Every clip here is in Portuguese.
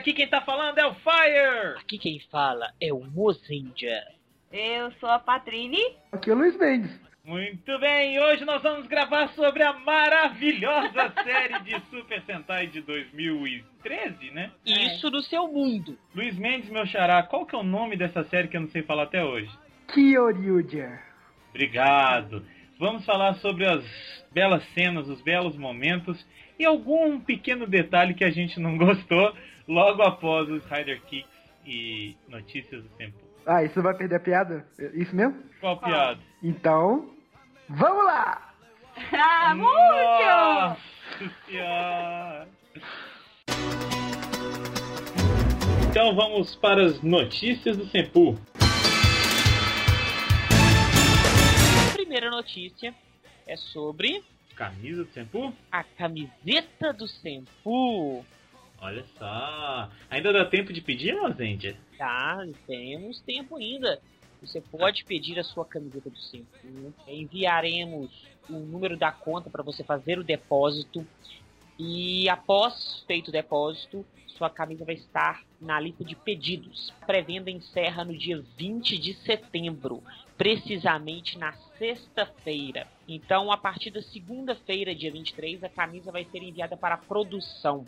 aqui quem tá falando é o Fire! Aqui quem fala é o Mozendia. Eu sou a Patrine. Aqui é o Luiz Mendes. Muito bem, hoje nós vamos gravar sobre a maravilhosa série de Super Sentai de 2013, né? Isso no seu mundo. Luiz Mendes, meu xará, qual que é o nome dessa série que eu não sei falar até hoje? Kyoryuja. Obrigado. Vamos falar sobre as belas cenas, os belos momentos e algum pequeno detalhe que a gente não gostou logo após os Rider Kicks e notícias do tempo. Ah, isso vai perder a piada? Isso mesmo? Qual piada? Então, vamos lá! Ah, muito! Nossa senhora! Então vamos para as notícias do Senpu. A primeira notícia é sobre Camisa do Senpu? a camiseta do Senpu. Olha só. Ainda dá tempo de pedir, Mozendia? Tá, temos tempo ainda. Você pode pedir a sua camiseta do Senpu. Enviaremos o número da conta para você fazer o depósito. E após feito o depósito, sua camisa vai estar na lista de pedidos. A pré-venda encerra no dia 20 de setembro, precisamente na sexta-feira. Então, a partir da segunda-feira, dia 23, a camisa vai ser enviada para a produção.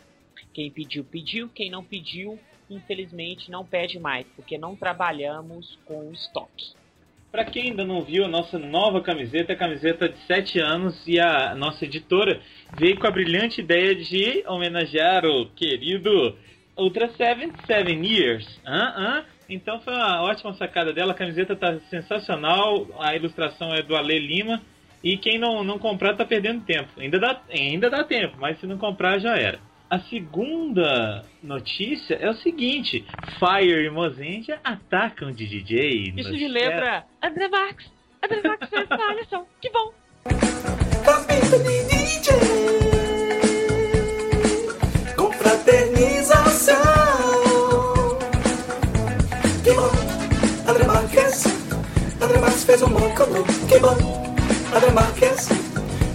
Quem pediu, pediu. Quem não pediu, infelizmente, não pede mais, porque não trabalhamos com estoque. Para quem ainda não viu a nossa nova camiseta, a camiseta de 7 anos, e a nossa editora veio com a brilhante ideia de homenagear o querido Ultra 7 7 Years. Hã? Então foi uma ótima sacada dela, a camiseta tá sensacional, a ilustração é do Ale Lima, e quem não, não comprar tá perdendo tempo. Ainda dá, ainda dá tempo, mas se não comprar já era. A segunda notícia é o seguinte: Fire e Mozendia atacam de DJ. Isso me lembra André Marques. André Marques fez uma malhação. Que bom. Confraternização. Que bom, André Marques. André Marques fez um móculo. Que bom, André Marques.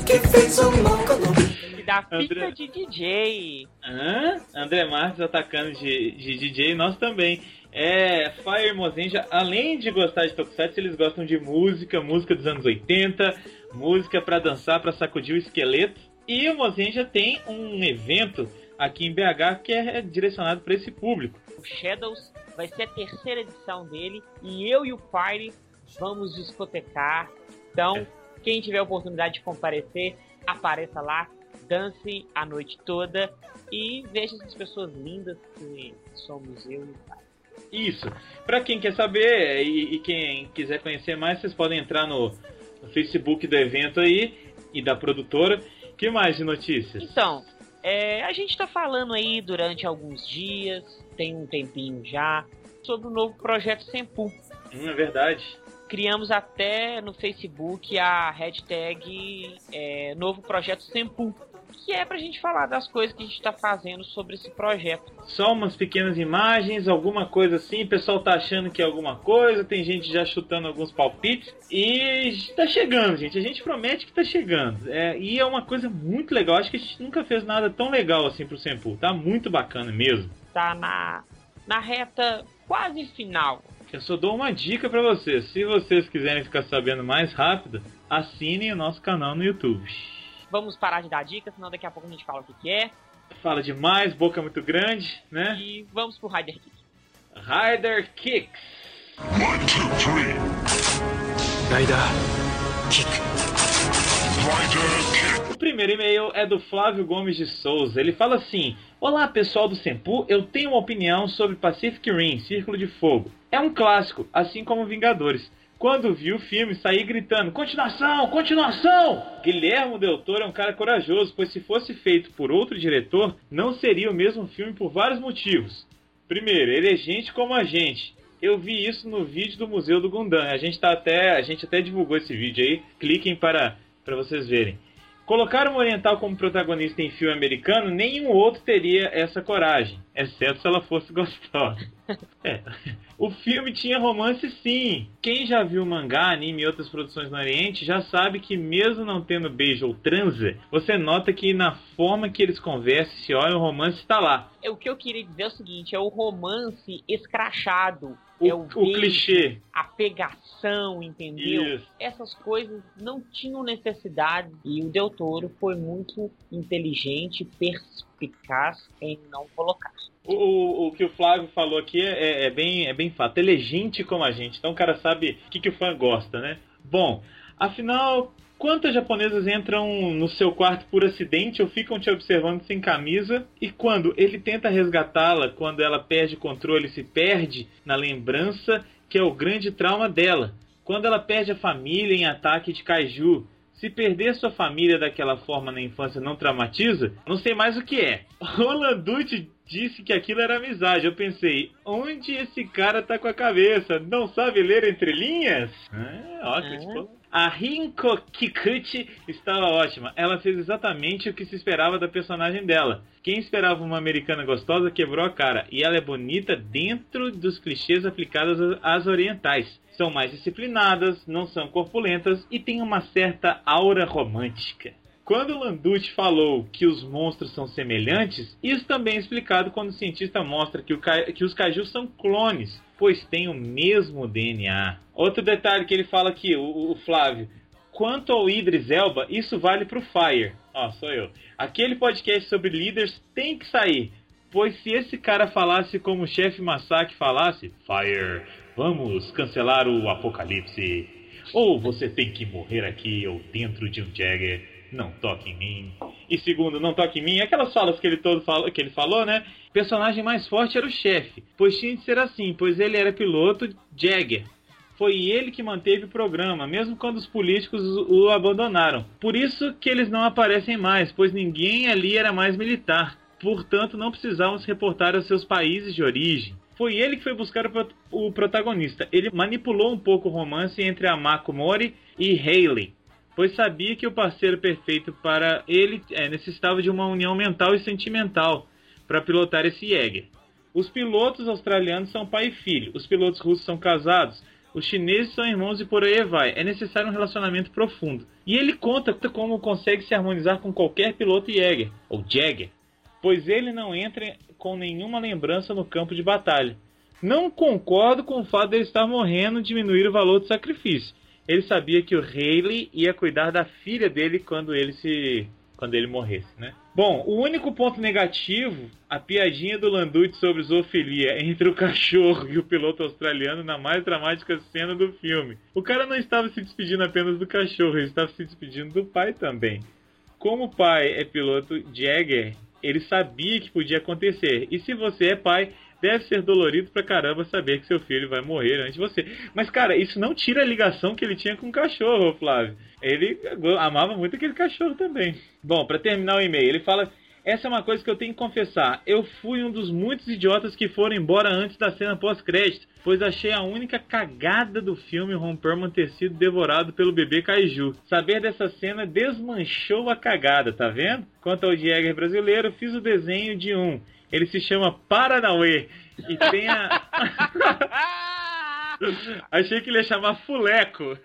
Que fez um móculo. E da André- fita de DJ. Hã? André Marques atacando de, de DJ, nós também. É, Fire Mozenja, além de gostar de Tokusatsu, eles gostam de música, música dos anos 80, música pra dançar, pra sacudir o esqueleto. E o Mozenja tem um evento aqui em BH que é direcionado para esse público. O Shadows vai ser a terceira edição dele. E eu e o Fire vamos discotecar. Então, quem tiver a oportunidade de comparecer, apareça lá. Dance a noite toda. E veja essas pessoas lindas que somos eu e o Fire. Isso. Pra quem quer saber e, e quem quiser conhecer mais, vocês podem entrar no, no Facebook do evento aí e da produtora. que mais de notícias? Então, é, a gente tá falando aí durante alguns dias, tem um tempinho já, sobre o novo projeto Sempu. Hum, é verdade. Criamos até no Facebook a hashtag é, Novo Projeto Sempu, que é pra gente falar das coisas que a gente tá fazendo sobre esse projeto. Só umas pequenas imagens, alguma coisa assim. O pessoal tá achando que é alguma coisa, tem gente já chutando alguns palpites. E tá chegando, gente. A gente promete que tá chegando. É, e é uma coisa muito legal. Acho que a gente nunca fez nada tão legal assim pro Sempu. Tá muito bacana mesmo. Tá na, na reta quase final. Eu só dou uma dica pra vocês. Se vocês quiserem ficar sabendo mais rápido, assinem o nosso canal no YouTube. Vamos parar de dar dicas, senão daqui a pouco a gente fala o que, que é. Fala demais, boca muito grande, né? E vamos pro Rider Kick. Rider Kicks. One, two, three. Rider Kick. O primeiro e-mail é do Flávio Gomes de Souza. Ele fala assim: Olá pessoal do Sempu, eu tenho uma opinião sobre Pacific Rim, Círculo de Fogo. É um clássico, assim como Vingadores. Quando vi o filme, saí gritando: Continuação! Continuação! Guilhermo Del Toro é um cara corajoso, pois se fosse feito por outro diretor, não seria o mesmo filme por vários motivos. Primeiro, ele é gente como a gente. Eu vi isso no vídeo do Museu do Gundam. A gente tá até, a gente até divulgou esse vídeo aí. Cliquem para para vocês verem. Colocar um oriental como protagonista em filme americano, nenhum outro teria essa coragem. exceto se ela fosse gostosa. É. O filme tinha romance sim. Quem já viu mangá, anime e outras produções no Oriente já sabe que mesmo não tendo beijo ou transa, você nota que na forma que eles conversam, se olham, o romance está lá. É, O que eu queria dizer é o seguinte, é o romance escrachado. O, é o, o clichê. a pegação, entendeu? Isso. Essas coisas não tinham necessidade e o Del Toro foi muito inteligente, perspicaz em não colocar. O, o, o que o Flávio falou aqui é, é bem, é bem fato. Ele é gente como a gente, então o cara sabe o que, que o fã gosta, né? Bom, afinal, quantas japonesas entram no seu quarto por acidente ou ficam te observando sem camisa? E quando ele tenta resgatá-la, quando ela perde o controle, se perde na lembrança que é o grande trauma dela. Quando ela perde a família em ataque de kaiju, se perder sua família daquela forma na infância não traumatiza, não sei mais o que é. O Landucci disse que aquilo era amizade. Eu pensei, onde esse cara tá com a cabeça? Não sabe ler entre linhas? Ah, ó, que Ah. tipo- A Rinko Kikuchi estava ótima. Ela fez exatamente o que se esperava da personagem dela. Quem esperava uma americana gostosa quebrou a cara. E ela é bonita dentro dos clichês aplicados às orientais. São mais disciplinadas, não são corpulentas e têm uma certa aura romântica. Quando o Landucci falou que os monstros são semelhantes, isso também é explicado quando o cientista mostra que, o que os cajus são clones, pois têm o mesmo DNA. Outro detalhe que ele fala aqui, o, o Flávio. Quanto ao Idris Elba, isso vale pro Fire. Ó, sou eu. Aquele podcast sobre líderes tem que sair. Pois se esse cara falasse como o chefe Masaki falasse, Fire, vamos cancelar o apocalipse. Ou você tem que morrer aqui ou dentro de um Jagger. Não toque em mim. E segundo, não toque em mim. Aquelas falas que ele todo fala, que ele falou, né? O personagem mais forte era o chefe. Pois tinha de ser assim, pois ele era piloto Jagger. Foi ele que manteve o programa, mesmo quando os políticos o abandonaram. Por isso que eles não aparecem mais, pois ninguém ali era mais militar. Portanto, não precisavam se reportar aos seus países de origem. Foi ele que foi buscar o protagonista. Ele manipulou um pouco o romance entre a Mako Mori e Hayley, pois sabia que o parceiro perfeito para ele eh, necessitava de uma união mental e sentimental para pilotar esse Jäger. Os pilotos australianos são pai e filho, os pilotos russos são casados, os chineses são irmãos e por aí vai. É necessário um relacionamento profundo. E ele conta como consegue se harmonizar com qualquer piloto Jäger, ou Jagger, pois ele não entra com nenhuma lembrança no campo de batalha. Não concordo com o fato de ele estar morrendo diminuir o valor do sacrifício. Ele sabia que o Haley ia cuidar da filha dele quando ele se quando ele morresse, né? Bom, o único ponto negativo, a piadinha do Landucci sobre zoofilia entre o cachorro e o piloto australiano na mais dramática cena do filme. O cara não estava se despedindo apenas do cachorro, ele estava se despedindo do pai também. Como o pai é piloto Jagger, ele sabia que podia acontecer. E se você é pai, deve ser dolorido pra caramba saber que seu filho vai morrer antes de você. Mas, cara, isso não tira a ligação que ele tinha com o cachorro, Flávio. Ele amava muito aquele cachorro também. Bom, pra terminar o e-mail, ele fala. Essa é uma coisa que eu tenho que confessar. Eu fui um dos muitos idiotas que foram embora antes da cena pós-crédito, pois achei a única cagada do filme Ron Perlman ter sido devorado pelo bebê Kaiju. Saber dessa cena desmanchou a cagada, tá vendo? Quanto ao Jäger brasileiro, fiz o desenho de um. Ele se chama Paranauê e tem a. Achei que ele ia chamar Fuleco.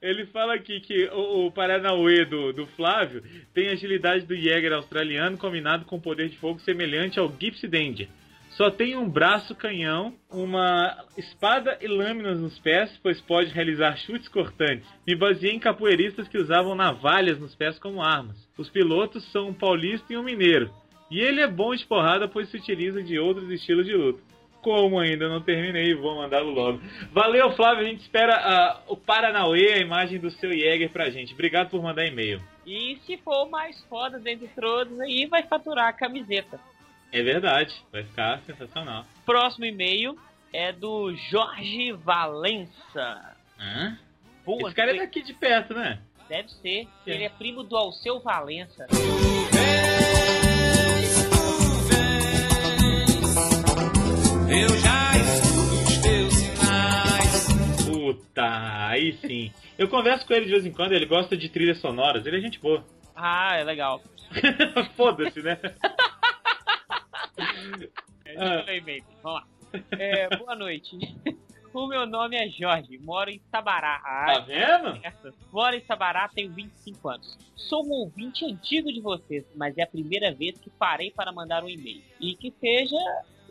Ele fala aqui que o, o Paranauê do, do Flávio tem a agilidade do Jäger australiano combinado com poder de fogo semelhante ao Gypsy Danger. Só tem um braço canhão, uma espada e lâminas nos pés, pois pode realizar chutes cortantes. Me baseei em capoeiristas que usavam navalhas nos pés como armas. Os pilotos são um paulista e um mineiro. E ele é bom de porrada, pois se utiliza de outros estilos de luta. Como ainda não terminei, vou mandá-lo logo. Valeu, Flávio. A gente espera ah, o Paranauê, a imagem do seu Jäger pra gente. Obrigado por mandar e-mail. E se for mais foda dentre todos, aí vai faturar a camiseta. É verdade, vai ficar sensacional. Próximo e-mail é do Jorge Valença. Hã? Boa, Esse cara é daqui de perto, né? Deve ser. Ele é primo do Alceu Valença. Eu já escuto os teus sinais. Puta, aí sim. Eu converso com ele de vez em quando, ele gosta de trilhas sonoras, ele é gente boa. Ah, é legal. Foda-se, né? Ah. É. Vamos lá. É, boa noite. O meu nome é Jorge, moro em Sabará. Tá Ah, vendo? essa. Moro em Sabará, tenho 25 anos. Sou um ouvinte antigo de vocês, mas é a primeira vez que parei para mandar um e-mail. E que seja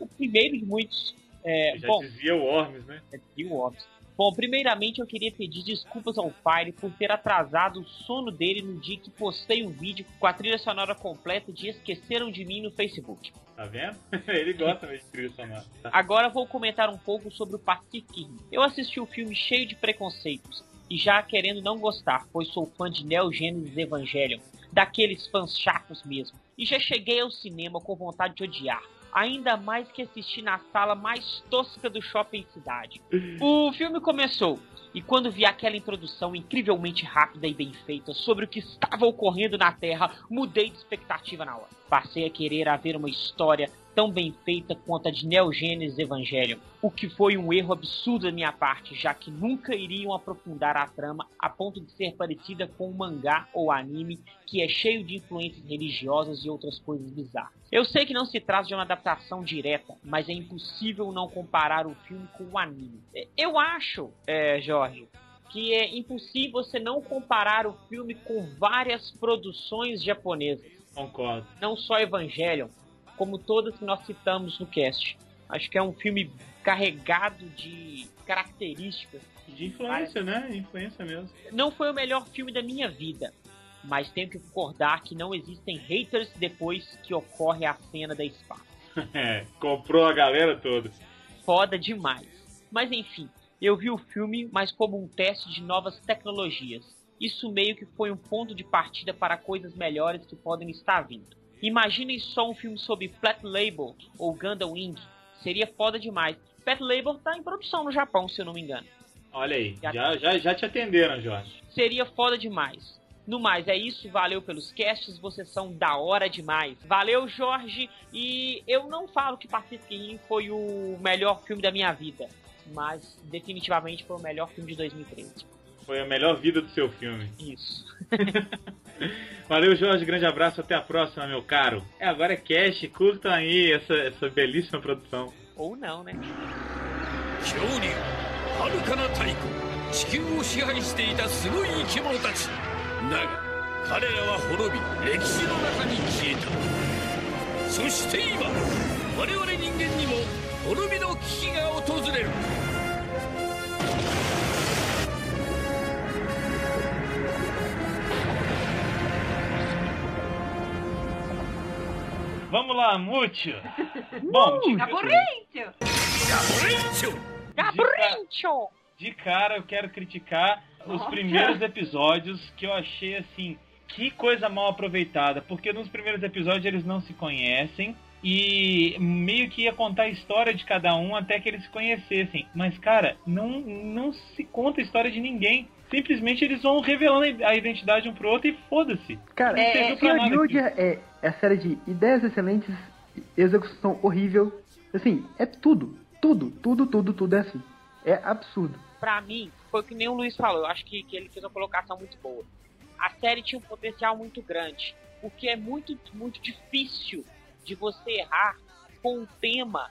o primeiro de muitos. É, Já bom, dizia o Ormes, né? é de Orbs. Bom, primeiramente eu queria pedir desculpas ao Fire por ter atrasado o sono dele no dia que postei um vídeo com a trilha sonora completa de Esqueceram de Mim no Facebook. Tá vendo? Ele gosta mesmo de trilha sonora. Tá. Agora vou comentar um pouco sobre o Pacific Rim. Eu assisti o filme cheio de preconceitos e já querendo não gostar, pois sou fã de Neo Genesis Evangelion, daqueles fãs chatos mesmo. E já cheguei ao cinema com vontade de odiar. Ainda mais que assisti na sala mais tosca do shopping cidade. O filme começou, e quando vi aquela introdução incrivelmente rápida e bem feita sobre o que estava ocorrendo na Terra, mudei de expectativa na hora. Passei a querer haver uma história tão bem feita quanto a de Neo Genesis Evangelion, o que foi um erro absurdo da minha parte, já que nunca iriam aprofundar a trama a ponto de ser parecida com um mangá ou anime que é cheio de influências religiosas e outras coisas bizarras. Eu sei que não se trata de uma adaptação direta, mas é impossível não comparar o filme com o anime. É, Eu acho, é, Jorge, que é impossível você não comparar o filme com várias produções japonesas Concordo. não só Evangelion, como todas que nós citamos no cast. Acho que é um filme carregado de características. De influência, né? Influência mesmo. Não foi o melhor filme da minha vida, mas tenho que concordar que não existem haters depois que ocorre a cena da espada. É, comprou a galera toda. Foda demais. Mas enfim, eu vi o filme, mas como um teste de novas tecnologias. Isso meio que foi um ponto de partida para coisas melhores que podem estar vindo. Imaginem só um filme sobre Flat Label ou Gundam Wing. Seria foda demais. Flat Label tá em produção no Japão, se eu não me engano. Olha aí, já, já, já te atenderam, Jorge. Seria foda demais. No mais, é isso. Valeu pelos casts. Vocês são da hora demais. Valeu, Jorge. E eu não falo que Pacific Rim foi o melhor filme da minha vida. Mas definitivamente foi o melhor filme de 2013. Foi a melhor vida do seu filme. Isso. Valeu, Jorge. Grande abraço. Até a próxima, meu caro. É, agora é cash. Curtam aí essa, essa belíssima produção. Ou não, né? 地球を支配していたすごい生き物たちだが彼らは滅び歴史の中に消えたそして今我々人間にも滅びの危機が Vamos lá, Múcio. Bom, de... Caburrincho! Caburrincho! Caburrincho! De cara, eu quero criticar os primeiros episódios que eu achei assim. Que coisa mal aproveitada, porque nos primeiros episódios eles não se conhecem e meio que ia contar a história de cada um até que eles se conhecessem. Mas, cara, não, não se conta a história de ninguém. Simplesmente eles vão revelando a identidade um pro outro e foda-se. Cara, É, nada Kyoryuja é, é a série de ideias excelentes, execução horrível. Assim, é tudo. Tudo, tudo, tudo, tudo é assim. É absurdo. Pra mim, foi o que nem o Luiz falou. Eu acho que, que ele fez uma colocação muito boa. A série tinha um potencial muito grande. Porque é muito, muito difícil de você errar com um tema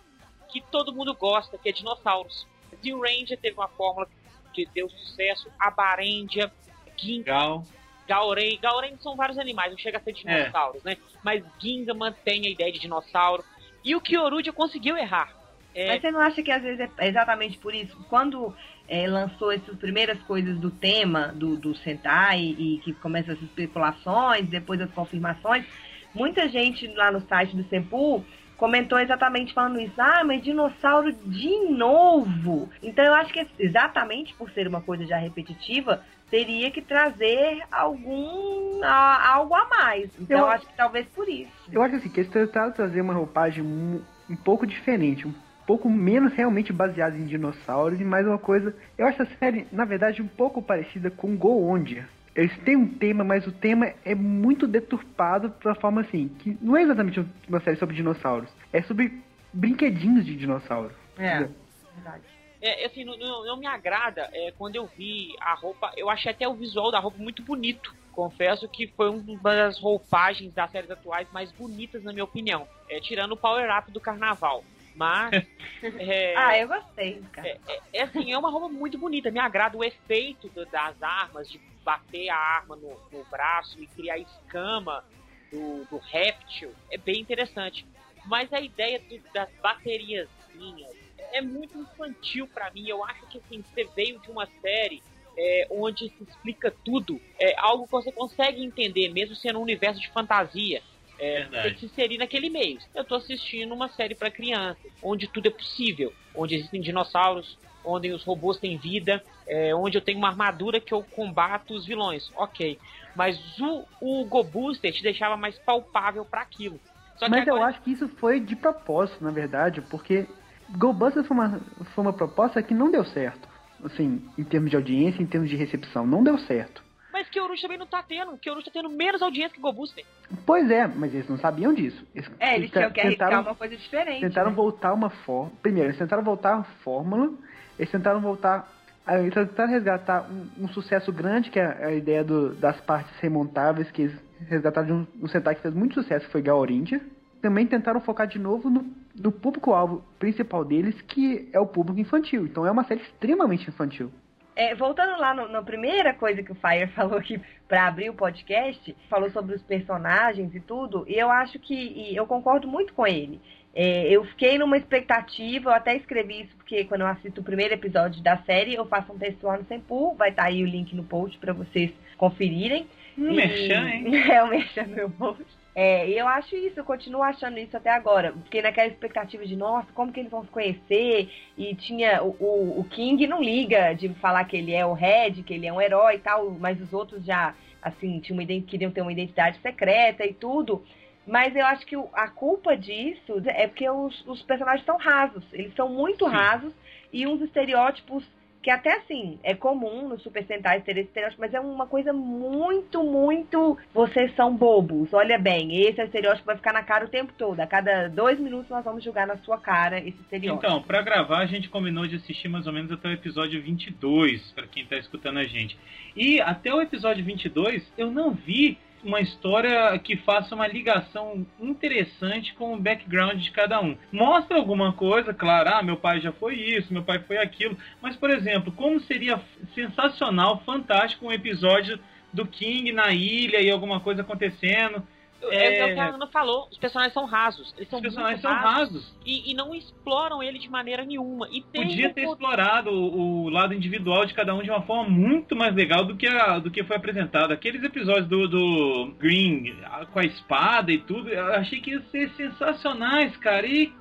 que todo mundo gosta, que é dinossauros. Zero Ranger teve uma fórmula que deu sucesso. A Barendia, Ginga, Legal. Gauren. Gauren são vários animais, não chega a ser dinossauros, né? Mas Ginga mantém a ideia de dinossauro. E o Kyorudia conseguiu errar. É, Mas você não acha que às vezes é exatamente por isso? Quando é, lançou essas primeiras coisas do tema do, do Sentai e que começam as especulações, depois as confirmações, muita gente lá no site do Sempu comentou exatamente falando isso. Ah, mas dinossauro de novo! Então eu acho que exatamente por ser uma coisa já repetitiva, teria que trazer algum a- algo a mais. Então Eu- acho que talvez por isso. Eu acho assim, que eles tentaram trazer uma roupagem um, um pouco diferente, um pouco menos realmente baseada em dinossauros e mais uma coisa. Eu acho a série, na verdade, um pouco parecida com Go Ondia. Eles têm um tema, mas o tema é muito deturpado pra forma assim, que não é exatamente uma série sobre dinossauros, é sobre brinquedinhos de dinossauro. É. Entendeu? Verdade. É, assim, não, não- não me agrada é, quando eu vi a roupa. Eu achei até o visual da roupa muito bonito confesso que foi uma das roupagens das séries atuais mais bonitas, na minha opinião. É, tirando o Power Up do Carnaval. Mas. é, Ah, eu gostei, cara. é, é- é assim, é uma roupa muito bonita. Me agrada o efeito do- das armas, de bater a arma no, no braço e criar escama do, do réptil. É bem interessante. Mas a ideia do- das bateriazinhas é muito infantil pra mim. Eu acho que assim, você veio de uma série é, onde se explica tudo. É algo que você consegue entender, mesmo sendo um universo de fantasia. É, Verdade. tem que se inserir naquele meio. Eu tô assistindo uma série pra crianças, onde tudo é possível, onde existem dinossauros, onde os robôs têm vida, é, onde eu tenho uma armadura que eu combato os vilões. Ok. Mas o, o Go Booster te deixava mais palpável pra aquilo. Só que Mas eu agora- acho que isso foi de propósito, na verdade, porque GoBusters foi uma, foi uma proposta que não deu certo. Assim, em termos de audiência, em termos de recepção, não deu certo. Mas Kyorush também não tá tendo. Kyorush tá tendo menos audiência que Go Booster. Pois é, mas eles não sabiam disso. Eles, É, eles tinham que arriscar tentaram, uma coisa diferente. tentaram né? voltar uma fórmula. Primeiro, eles tentaram voltar a fórmula, eles tentaram voltar. Eles tentaram resgatar um, um sucesso grande, que é a ideia do- das partes remontáveis, que eles resgataram de um, um Sentai que fez muito sucesso, que foi Gaorindia. Também tentaram focar de novo no, no público-alvo principal deles, que é o público infantil. Então é uma série extremamente infantil. É, voltando lá no- na primeira coisa que o Fire falou aqui para abrir o podcast, falou sobre os personagens e tudo, e eu acho que eu concordo muito com ele. É, eu fiquei numa expectativa, eu até escrevi isso porque quando eu assisto o primeiro episódio da série, eu faço um texto lá no Sempu, vai estar aí o link no post para vocês conferirem. Um merchan, hein? É, o merchan no meu post. É, e eu acho isso, eu continuo achando isso até agora. Fiquei naquela expectativa de, nossa, como que eles vão se conhecer? E tinha o, o, o King não liga de falar que ele é o Red, que ele é um herói e tal, mas os outros já, assim, tinham uma, queriam ter uma identidade secreta e tudo. Mas eu acho que a culpa disso é porque os, os personagens são rasos. Eles são muito Sim. rasos e uns estereótipos que até assim, é comum no Super Sentai ter esse estereótipo, mas é uma coisa muito, muito. Vocês são bobos. Olha bem, esse estereótipo vai ficar na cara o tempo todo. A cada dois minutos nós vamos jogar na sua cara esse estereótipo. Então, pra gravar a gente combinou de assistir mais ou menos até o episódio 22, pra quem tá escutando a gente. E até o episódio 22 eu não vi uma história que faça uma ligação interessante com o background de cada um. Mostra alguma coisa, claro, ah, meu pai já foi isso, meu pai foi aquilo, mas por exemplo, como seria sensacional, fantástico um episódio do King na ilha e alguma coisa acontecendo. É, é o que a É, Ana falou, os personagens são rasos. Eles são os personagens muito são rasos. E, e não exploram ele de maneira nenhuma. E tem Podia ter po- explorado o, o lado individual de cada um de uma forma muito mais legal do que, a- do que foi apresentado. Aqueles episódios do, do Green a- com a espada e tudo, eu achei que ia ser sensacionais, cara. E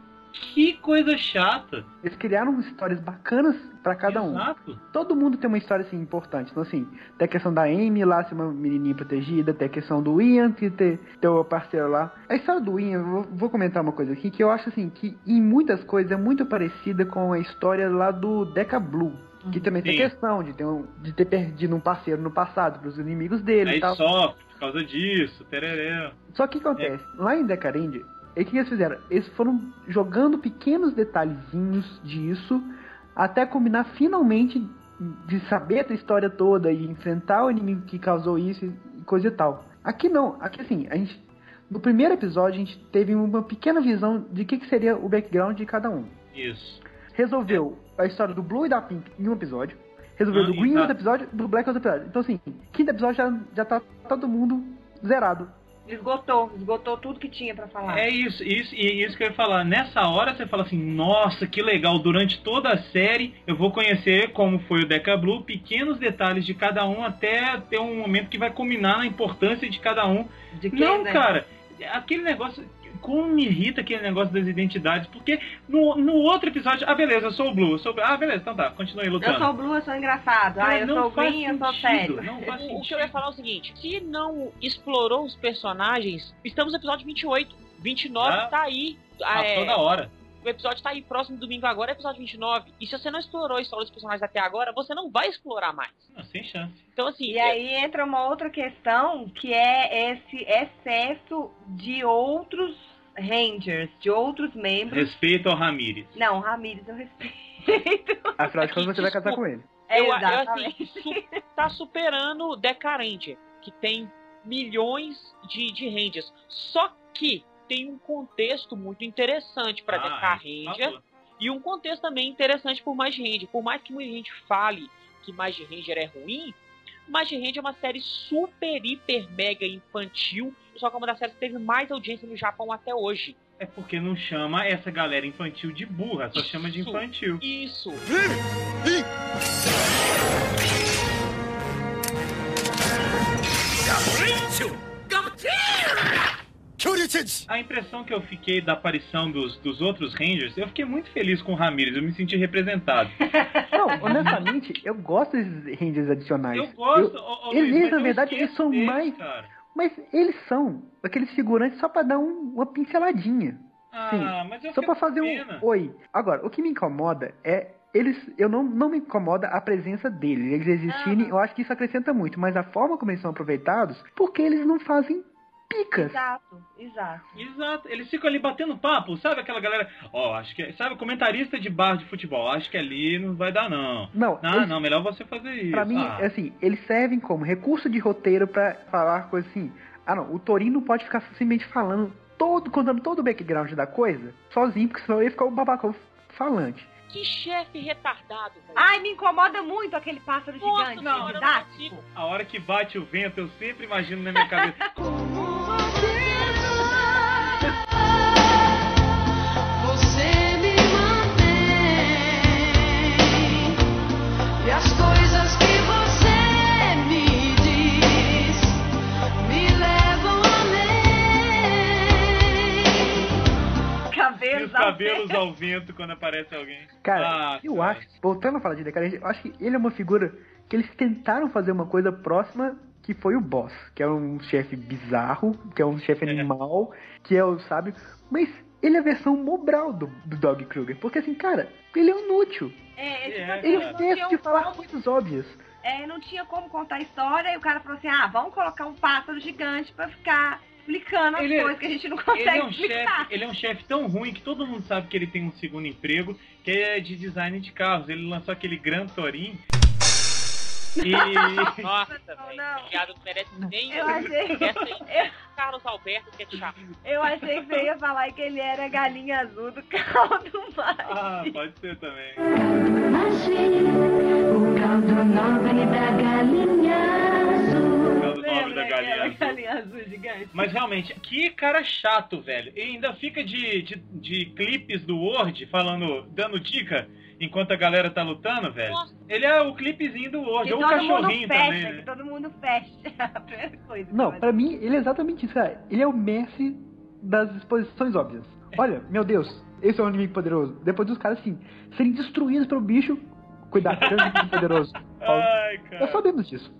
que coisa chata. Eles criaram histórias bacanas pra cada um. Exato. Todo mundo tem uma história assim importante. Então, assim, tem a questão da Amy lá ser uma menininha protegida, tem a questão do Ian que ter, o parceiro lá. A história do Ian, eu vou, vou comentar uma coisa aqui que eu acho assim que em muitas coisas é muito parecida com a história lá do Deca Blue. Que também tem Sim. a questão de ter, um- de ter perdido um parceiro no passado pros inimigos dele e Aí tal. sofre por causa disso, tereré. Só que o que acontece? Lá em Decarend, o que eles fizeram? Eles foram jogando pequenos detalhezinhos disso até combinar finalmente de saber a história toda e enfrentar o inimigo que causou isso e coisa e tal. Aqui não, aqui assim, a gente no primeiro episódio a gente teve uma pequena visão de que, que seria o background de cada um. Isso. Resolveu a história do Blue e da Pink em um episódio. Resolveu do Green em outro episódio, do Black em outro episódio. Então assim, quinto episódio já, já tá todo mundo zerado. Esgotou, esgotou tudo que tinha pra falar. É isso, isso, e isso que eu ia falar. Nessa hora você fala assim, nossa, que legal, durante toda a série eu vou conhecer como foi o Deca Blue, pequenos detalhes de cada um, até ter um momento que vai culminar na importância de cada um. De que, Não, né? cara, aquele negócio. Como me irrita aquele negócio das identidades, porque no, no outro episódio, ah, beleza, eu sou o Blue, eu sou o Blue. Ah, beleza, então tá, continue Eu lutando. sou o Blue, eu sou engraçado. Ah, eu não sou o Green, eu sou sério. Não faz O, o que eu ia falar é o seguinte: se não explorou os personagens, estamos no episódio 28. 29 Ah. tá aí. Ah, é, toda hora. o episódio tá aí próximo domingo agora, é episódio 29. E se você não explorou a história dos personagens até agora, você não vai explorar mais. Não, sem chance. Então, assim, E aí entra uma outra questão que é esse excesso de outros Rangers, de outros membros. Respeito ao Ramírez. Não, Ramírez eu respeito. Afinal de contas, você vai casar com ele. É eu, eu, exatamente. assim, su- tá superando o Deca Ranger. que tem milhões de, de Rangers. Só que tem um contexto muito interessante para Ah, Deca isso, Ranger. por favor. E um contexto também interessante por Magic Ranger. Por mais que muita gente fale que Magic Ranger é ruim, Magic Ranger é uma série super, hiper, mega infantil. Só que é uma das séries que teve mais audiência no Japão até hoje. É porque não chama essa galera infantil de burra, só chama de Isso. infantil. Isso. A impressão que eu fiquei da aparição dos, dos outros Rangers, eu fiquei muito feliz com o Ramirez, eu me senti representado. Não, honestamente, eu gosto desses Rangers adicionais. Eu gosto, Eu- ô, ô, eles, na eu verdade, eles são deles, mais- cara. Mas eles são aqueles figurantes só pra dar um- uma pinceladinha. Ah, mas eu Só pra fazer com um pena. oi. Agora, o que me incomoda é eles. Eu não, não me incomoda a presença deles. Eles existirem, Ah. eu acho que isso acrescenta muito. Mas a forma como eles são aproveitados, porque eles não fazem picas. Exato, exato. Exato, eles ficam ali batendo papo, sabe aquela galera, ó, acho que, sabe, comentarista de bar de futebol, acho que ali não vai dar não. Não, Ah, eles- não, melhor você fazer isso. Pra mim, ah. é assim, eles servem como recurso de roteiro pra falar coisa assim. Ah, não, o Torino não pode ficar simplesmente falando todo, contando todo o background da coisa sozinho, porque senão ele fica o babacão falante. Que chefe retardado, velho. Ai, me incomoda muito aquele pássaro Nossa gigante, não didático. consigo. A hora que bate o vento, eu sempre imagino na minha cabeça. Cabelos, os cabelos ao vento quando aparece alguém. Cara, Ah, eu cara. acho, voltando a falar de Decadente, eu acho que ele é uma figura que eles tentaram fazer uma coisa próxima que foi o boss, que é um chefe bizarro, que é um chefe É. animal, que é o sábio, mas ele é a versão mobral do, do Dog Kruger, porque assim, cara, ele é inútil. É, tipo É, assim, Ele tinha de falar como- coisas óbvias. é, não tinha como contar a história e o cara falou assim: ah, vamos colocar um pássaro gigante pra ficar explicando as Ele é- coisas que a gente não Ele consegue é, um explicar. chefe, ele é um chefe tão ruim que todo mundo sabe que ele tem um segundo emprego, que é de design de carros. Ele lançou aquele Gran Touring. E Nossa, Não, velho. não. Piada não merece nem. Eu achei, Essa aí, Carlos Alberto, que é chato. eu achei que você ia falar que ele era a galinha azul do caldo mais. ah, pode ser também. O caldo nobre da galinha Lembra da galinha azul. galinha azul gigante? Mas realmente, que cara chato, velho. E ainda fica de, de, de clipes do Word falando, dando dica enquanto a galera tá lutando, velho. Nossa. Ele é o clipezinho do Word, Que ou o todo mundo cachorrinho fecha, também, que né? todo mundo fecha. A primeira coisa. Não, faz. pra mim, ele é exatamente isso, cara. Ele é o mestre das exposições óbvias. Olha, meu Deus, esse é um inimigo poderoso. Depois dos caras, assim, serem destruídos pelo bicho. Cuidado, tem um inimigo poderoso. Ai, Nós cara. sabemos disso.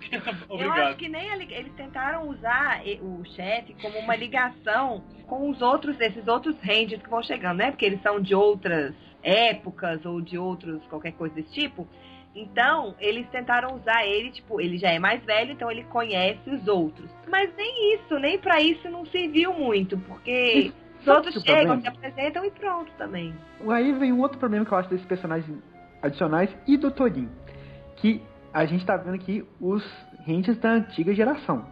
Eu acho que nem ele- eles tentaram usar o chefe como uma ligação com os outros, esses outros rangers que vão chegando, né? Porque eles são de outras épocas ou de outros, qualquer coisa desse tipo. Então, eles tentaram usar ele, tipo, ele já é mais velho, então ele conhece os outros. Mas nem isso, nem pra isso não serviu muito, porque os outros que o chegam, se apresentam e pronto também. Aí vem um outro problema que eu acho desses personagens adicionais e do Torin. Que a gente tá vendo aqui os Rangers da antiga geração.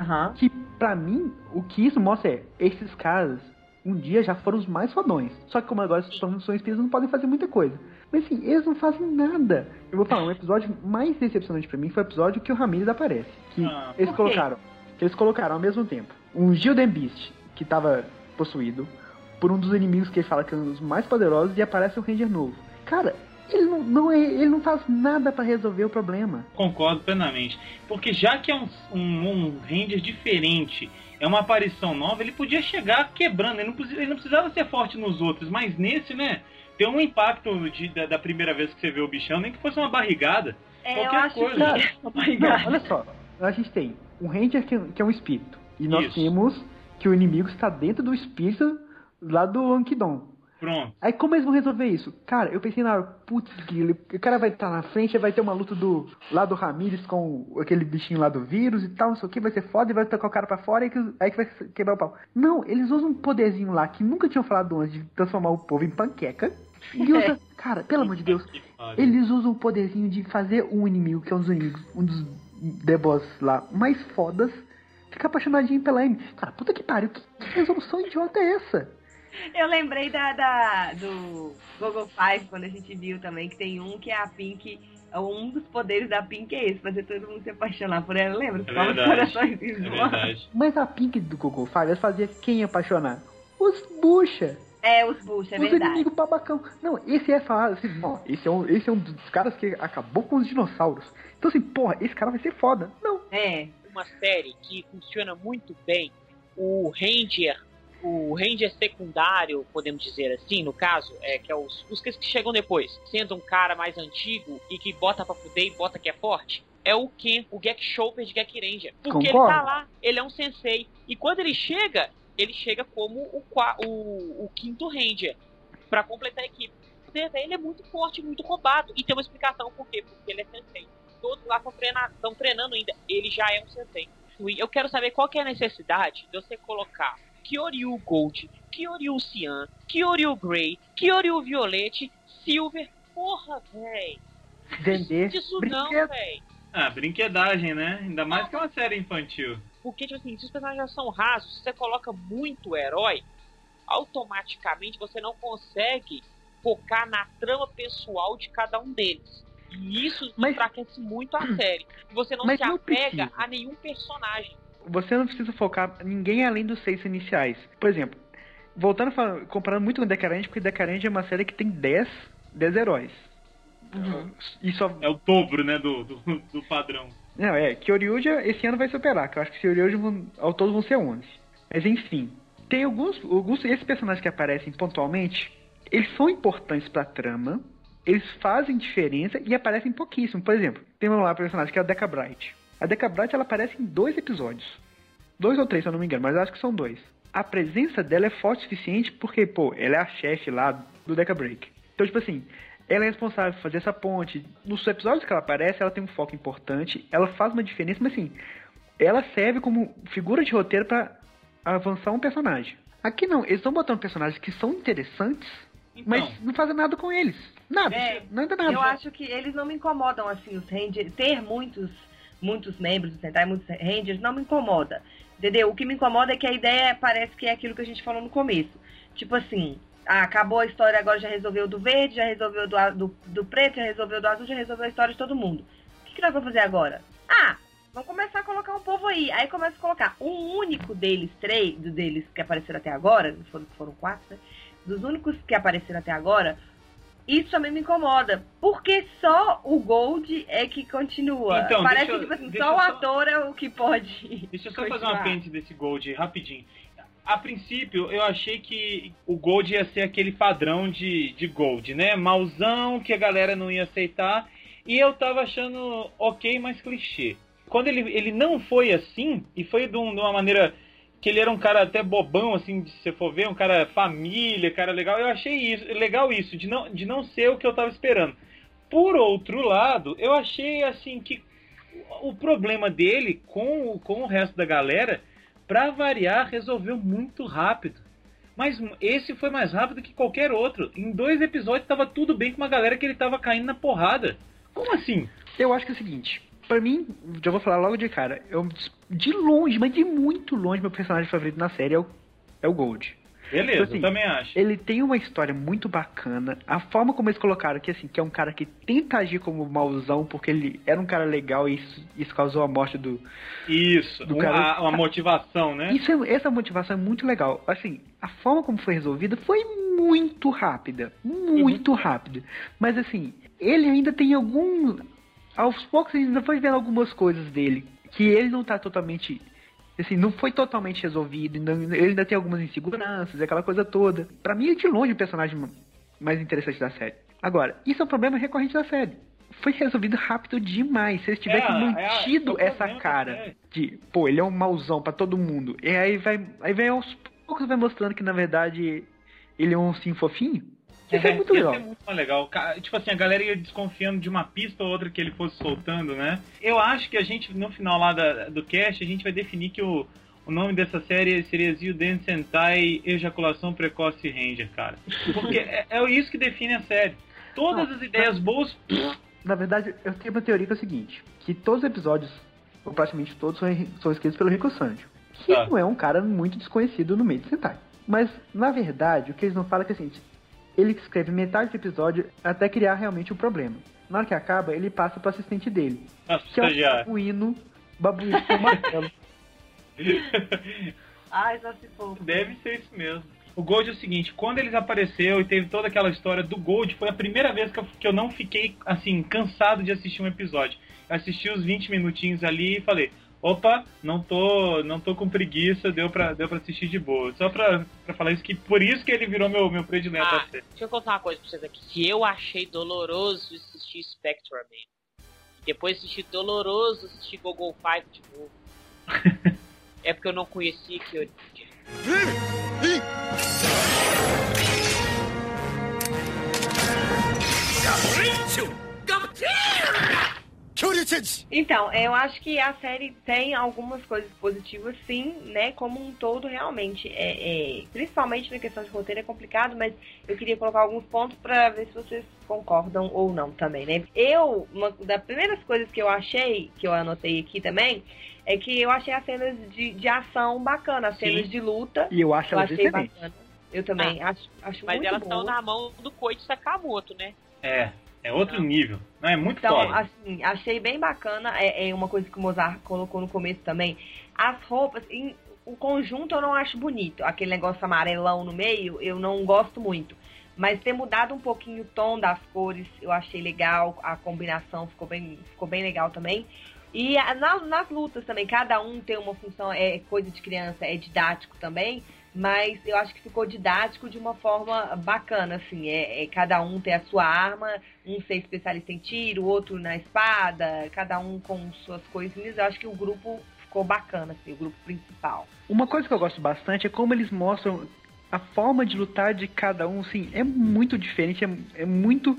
Aham. Que pra mim, o que isso mostra é, esses caras um dia já foram os mais fodões. Só que como agora são, são espíritos, não podem fazer muita coisa. Mas assim, eles não fazem nada. Eu vou falar, um episódio mais decepcionante pra mim foi o episódio que o Ramirez aparece. Que Ah, eles colocaram. Eles colocaram ao mesmo tempo um Gilden Beast, que tava possuído, por um dos inimigos que ele fala que é um dos mais poderosos, e aparece um Ranger novo. Cara, ele não, não é, ele não faz nada pra resolver o problema. Concordo plenamente. Porque já que é um, um, um Ranger diferente, é uma aparição nova, ele podia chegar quebrando. Ele não, ele não precisava ser forte nos outros, mas nesse, né? Tem um impacto de- da, da primeira vez que você vê o bichão, nem que fosse uma barrigada. É, eu Qualquer acho coisa. que. Não, olha só, a gente tem um Ranger que, que é um espírito. E nós Isso. temos que o inimigo está dentro do espírito lá do Ankidon. Pronto. Aí como eles vão resolver isso? Cara, eu pensei na hora, putz, o cara vai estar na frente, vai ter uma luta do lá do Ramirez com aquele bichinho lá do vírus e tal, não sei o que, vai ser foda e vai tocar o cara pra fora e que, aí que vai quebrar o pau. Não, eles usam um poderzinho lá que nunca tinham falado antes de transformar o povo em panqueca. E usa, cara, pelo amor de Deus, eles usam o poderzinho de fazer um inimigo, que é um dos inimigos, um dos The Boss lá mais fodas fica apaixonadinho pela Amy. Cara, puta que pariu, que, que resolução idiota é essa? Eu lembrei da, da do Google Five, quando a gente viu também, que tem um que é a Pink. Um dos poderes da Pink é esse, fazer todo mundo se apaixonar por ela, lembra? É os verdade. corações É verdade. Mas a Pink do Google Five, ela fazia quem apaixonar? Os bucha. É, os Bush, é os verdade. inimigos babacão. Não, esse é falar assim, não, esse é, um, esse é um dos caras que acabou com os dinossauros. Então assim, porra, esse cara vai ser foda. Não. É. uma série que funciona muito bem. O Ranger, o Ranger secundário, podemos dizer assim, no caso, é que é os, os que chegam depois, sendo um cara mais antigo e que bota pra fuder e bota que é forte. É o Ken, o Gek Chopper de Gek Ranger. Porque Concordo. ele tá lá, ele é um sensei. E quando ele chega, ele chega como o, o, o quinto Ranger. Pra completar a equipe. Ele é muito forte, muito roubado. E tem uma explicação por quê? Porque ele é sensei todos lá estão treinando ainda. Ele já é um sensei. Eu quero saber qual é a necessidade de você colocar Kyoryu Gold, Kyoryu Cyan, Kyoryu Grey, Kyoryu Violete, Silver. Porra, véi. Vender. Disso não, brinquedo. véi. Ah, brinquedagem, né? Ainda mais que é uma série infantil. Porque, tipo assim, se os personagens já são rasos, se você coloca muito herói, automaticamente você não consegue focar na trama pessoal de cada um deles. E isso Mas- enfraquece muito a série. Você não Mas se não apega a nenhum personagem. Você não precisa focar ninguém além dos seis iniciais. Por exemplo, voltando a falar, comparando muito com Decarente, porque Decarente é uma série que tem 10, 10 heróis. E só. É o dobro, né, do, do, do padrão. Não, é, Kyoryuja esse ano vai superar, que eu acho que Kyoryuja vão, ao todo vão ser 11. Mas enfim, tem alguns, alguns esses personagens que aparecem pontualmente, eles são importantes pra trama, eles fazem diferença e aparecem pouquíssimo. Por exemplo, tem um lá um personagem que é a Deca Bright. A Deca Bright ela aparece em dois episódios. Dois ou três, se eu não me engano, mas acho que são dois. A presença dela é forte o suficiente porque, pô, ela é a chefe lá do Deca Break. Então, tipo assim, ela é responsável por fazer essa ponte. Nos episódios que ela aparece, ela tem um foco importante, ela faz uma diferença, mas assim, ela serve como figura de roteiro pra avançar um personagem. Aqui não, eles estão botando personagens que são interessantes, Então, mas não fazem nada com eles. Nada, É, nada, nada. Eu acho que eles não me incomodam, assim, os Rangers. Ter muitos, muitos membros do Sentai, muitos Rangers, não me incomoda. Entendeu? O que me incomoda é que a ideia parece que é aquilo que a gente falou no começo. Tipo assim, ah, acabou a história, agora já resolveu do verde, já resolveu do, do, do preto, já resolveu do azul, já resolveu a história de todo mundo. O que, que nós vamos fazer agora? Ah, vamos começar a colocar um povo aí. Aí começa a colocar um único deles, três deles que apareceram até agora, foram, foram quatro, né? Dos únicos que apareceram até agora, isso também me incomoda. Porque só o Gold é que continua. Então, Parece eu- que, tipo assim, só o só- ator é o que pode. Deixa eu só fazer um continuar. apêndice desse Gold rapidinho. A princípio, eu achei que o Gold ia ser aquele padrão de, de Gold, né? Mauzão, que a galera não ia aceitar. E eu tava achando ok, mas clichê. Quando ele, ele não foi assim, e foi de, um- de uma maneira que ele era um cara até bobão, assim, se você for ver, um cara família, cara legal, eu achei isso, legal isso, de não, de não ser o que eu tava esperando. Por outro lado, eu achei assim que o problema dele com, com o resto da galera, pra variar, resolveu muito rápido. Mas esse foi mais rápido que qualquer outro. Em dois episódios tava tudo bem com uma galera que ele tava caindo na porrada. Como assim? Eu acho que é o seguinte, pra mim, já vou falar logo de cara, eu, de longe, mas de muito longe, meu personagem favorito na série é o, é o Gold. Beleza, Assim, eu também acho. Ele tem uma história muito bacana. A forma como eles colocaram que assim, que é um cara que tenta agir como mauzão porque ele era um cara legal e isso, isso causou a morte do. Isso, do cara- a- uma motivação, né? Isso é- essa motivação é muito legal. Assim, a forma como foi resolvida foi muito rápida, muito rápida. Mas assim, ele ainda tem algum, aos poucos a gente foi vendo algumas coisas dele que ele não tá totalmente assim, não foi totalmente resolvido, ainda- ele ainda tem algumas inseguranças, aquela coisa toda. Pra mim, é de longe o personagem mais interessante da série. Agora, isso é um problema recorrente da série. Foi resolvido rápido demais. Se eles tivessem É, é, mantido é essa cara de, pô, ele é um mauzão pra todo mundo. E aí vai, aí vai aos poucos vai mostrando que na verdade ele é um sim fofinho. Isso é, muito legal. muito legal. Tipo assim, a galera ia desconfiando de uma pista ou outra que ele fosse soltando, né? Eu acho que a gente, no final lá da- do cast, a gente vai definir que o, o nome dessa série seria Zyuden Sentai Ejaculação Precoce Ranger, cara. Porque é, é isso que define a série. Todas Não, as ideias boas. Na verdade, eu tenho uma teoria que é o seguinte, que todos os episódios ou praticamente todos, são, são escritos pelo Rico Sanjo. Que Tá. não é um cara muito desconhecido no meio de Sentai. Mas, na verdade, o que eles não falam é que é seguinte, ele escreve metade do episódio até criar realmente o problema. Na hora que acaba, ele passa pro assistente dele, Nossa, que é um estagiário. babuíno, babuíno com martelo. Ai, só se for. Deve ser isso mesmo. O Gold é o seguinte, quando eles apareceu e teve toda aquela história do Gold, foi a primeira vez que eu, que eu não fiquei, assim, cansado de assistir um episódio. Eu assisti os 20 minutinhos ali e falei, opa, não tô, não tô com preguiça, deu pra, deu pra assistir de boa. Só pra, pra falar isso, que por isso que ele virou meu, meu predileto Ah, deixa eu contar uma coisa pra vocês aqui. Se eu achei doloroso assistir Spectre Man, depois assisti doloroso assistir Google Five de novo, é porque eu não conhecia que eu... Então, eu acho que a série tem algumas coisas positivas, sim, né? Como um todo, realmente. É, é- principalmente na questão de roteiro é complicado, mas eu queria colocar alguns pontos pra ver se vocês concordam ou não também, né? Eu, uma das primeiras coisas que eu achei, que eu anotei aqui também, é que eu achei as cenas de, de ação bacana, as Sim. cenas de luta. E eu acho Eu elas achei excelentes. bacana. Eu também acho, acho Mas muito elas estão na mão do Koichi Sakamoto, né? É, é outro nível. Não, é muito Então, foda. assim, achei bem bacana. É, é uma coisa que o Mozart colocou no começo também. As roupas, em- o conjunto eu não acho bonito. Aquele negócio amarelão no meio, eu não gosto muito. Mas ter mudado um pouquinho o tom das cores, eu achei legal. A combinação ficou bem, ficou bem legal também. E a- na- nas lutas também, cada um tem uma função, é coisa de criança, é didático também. Mas eu acho que ficou didático de uma forma bacana, assim. É, é cada um ter a sua arma, um ser especialista em tiro, outro na espada, cada um com suas coisinhas. Eu acho que o grupo ficou bacana, assim, o grupo principal. Uma coisa que eu gosto bastante é como eles mostram a forma de lutar de cada um, assim, é muito diferente, é, é muito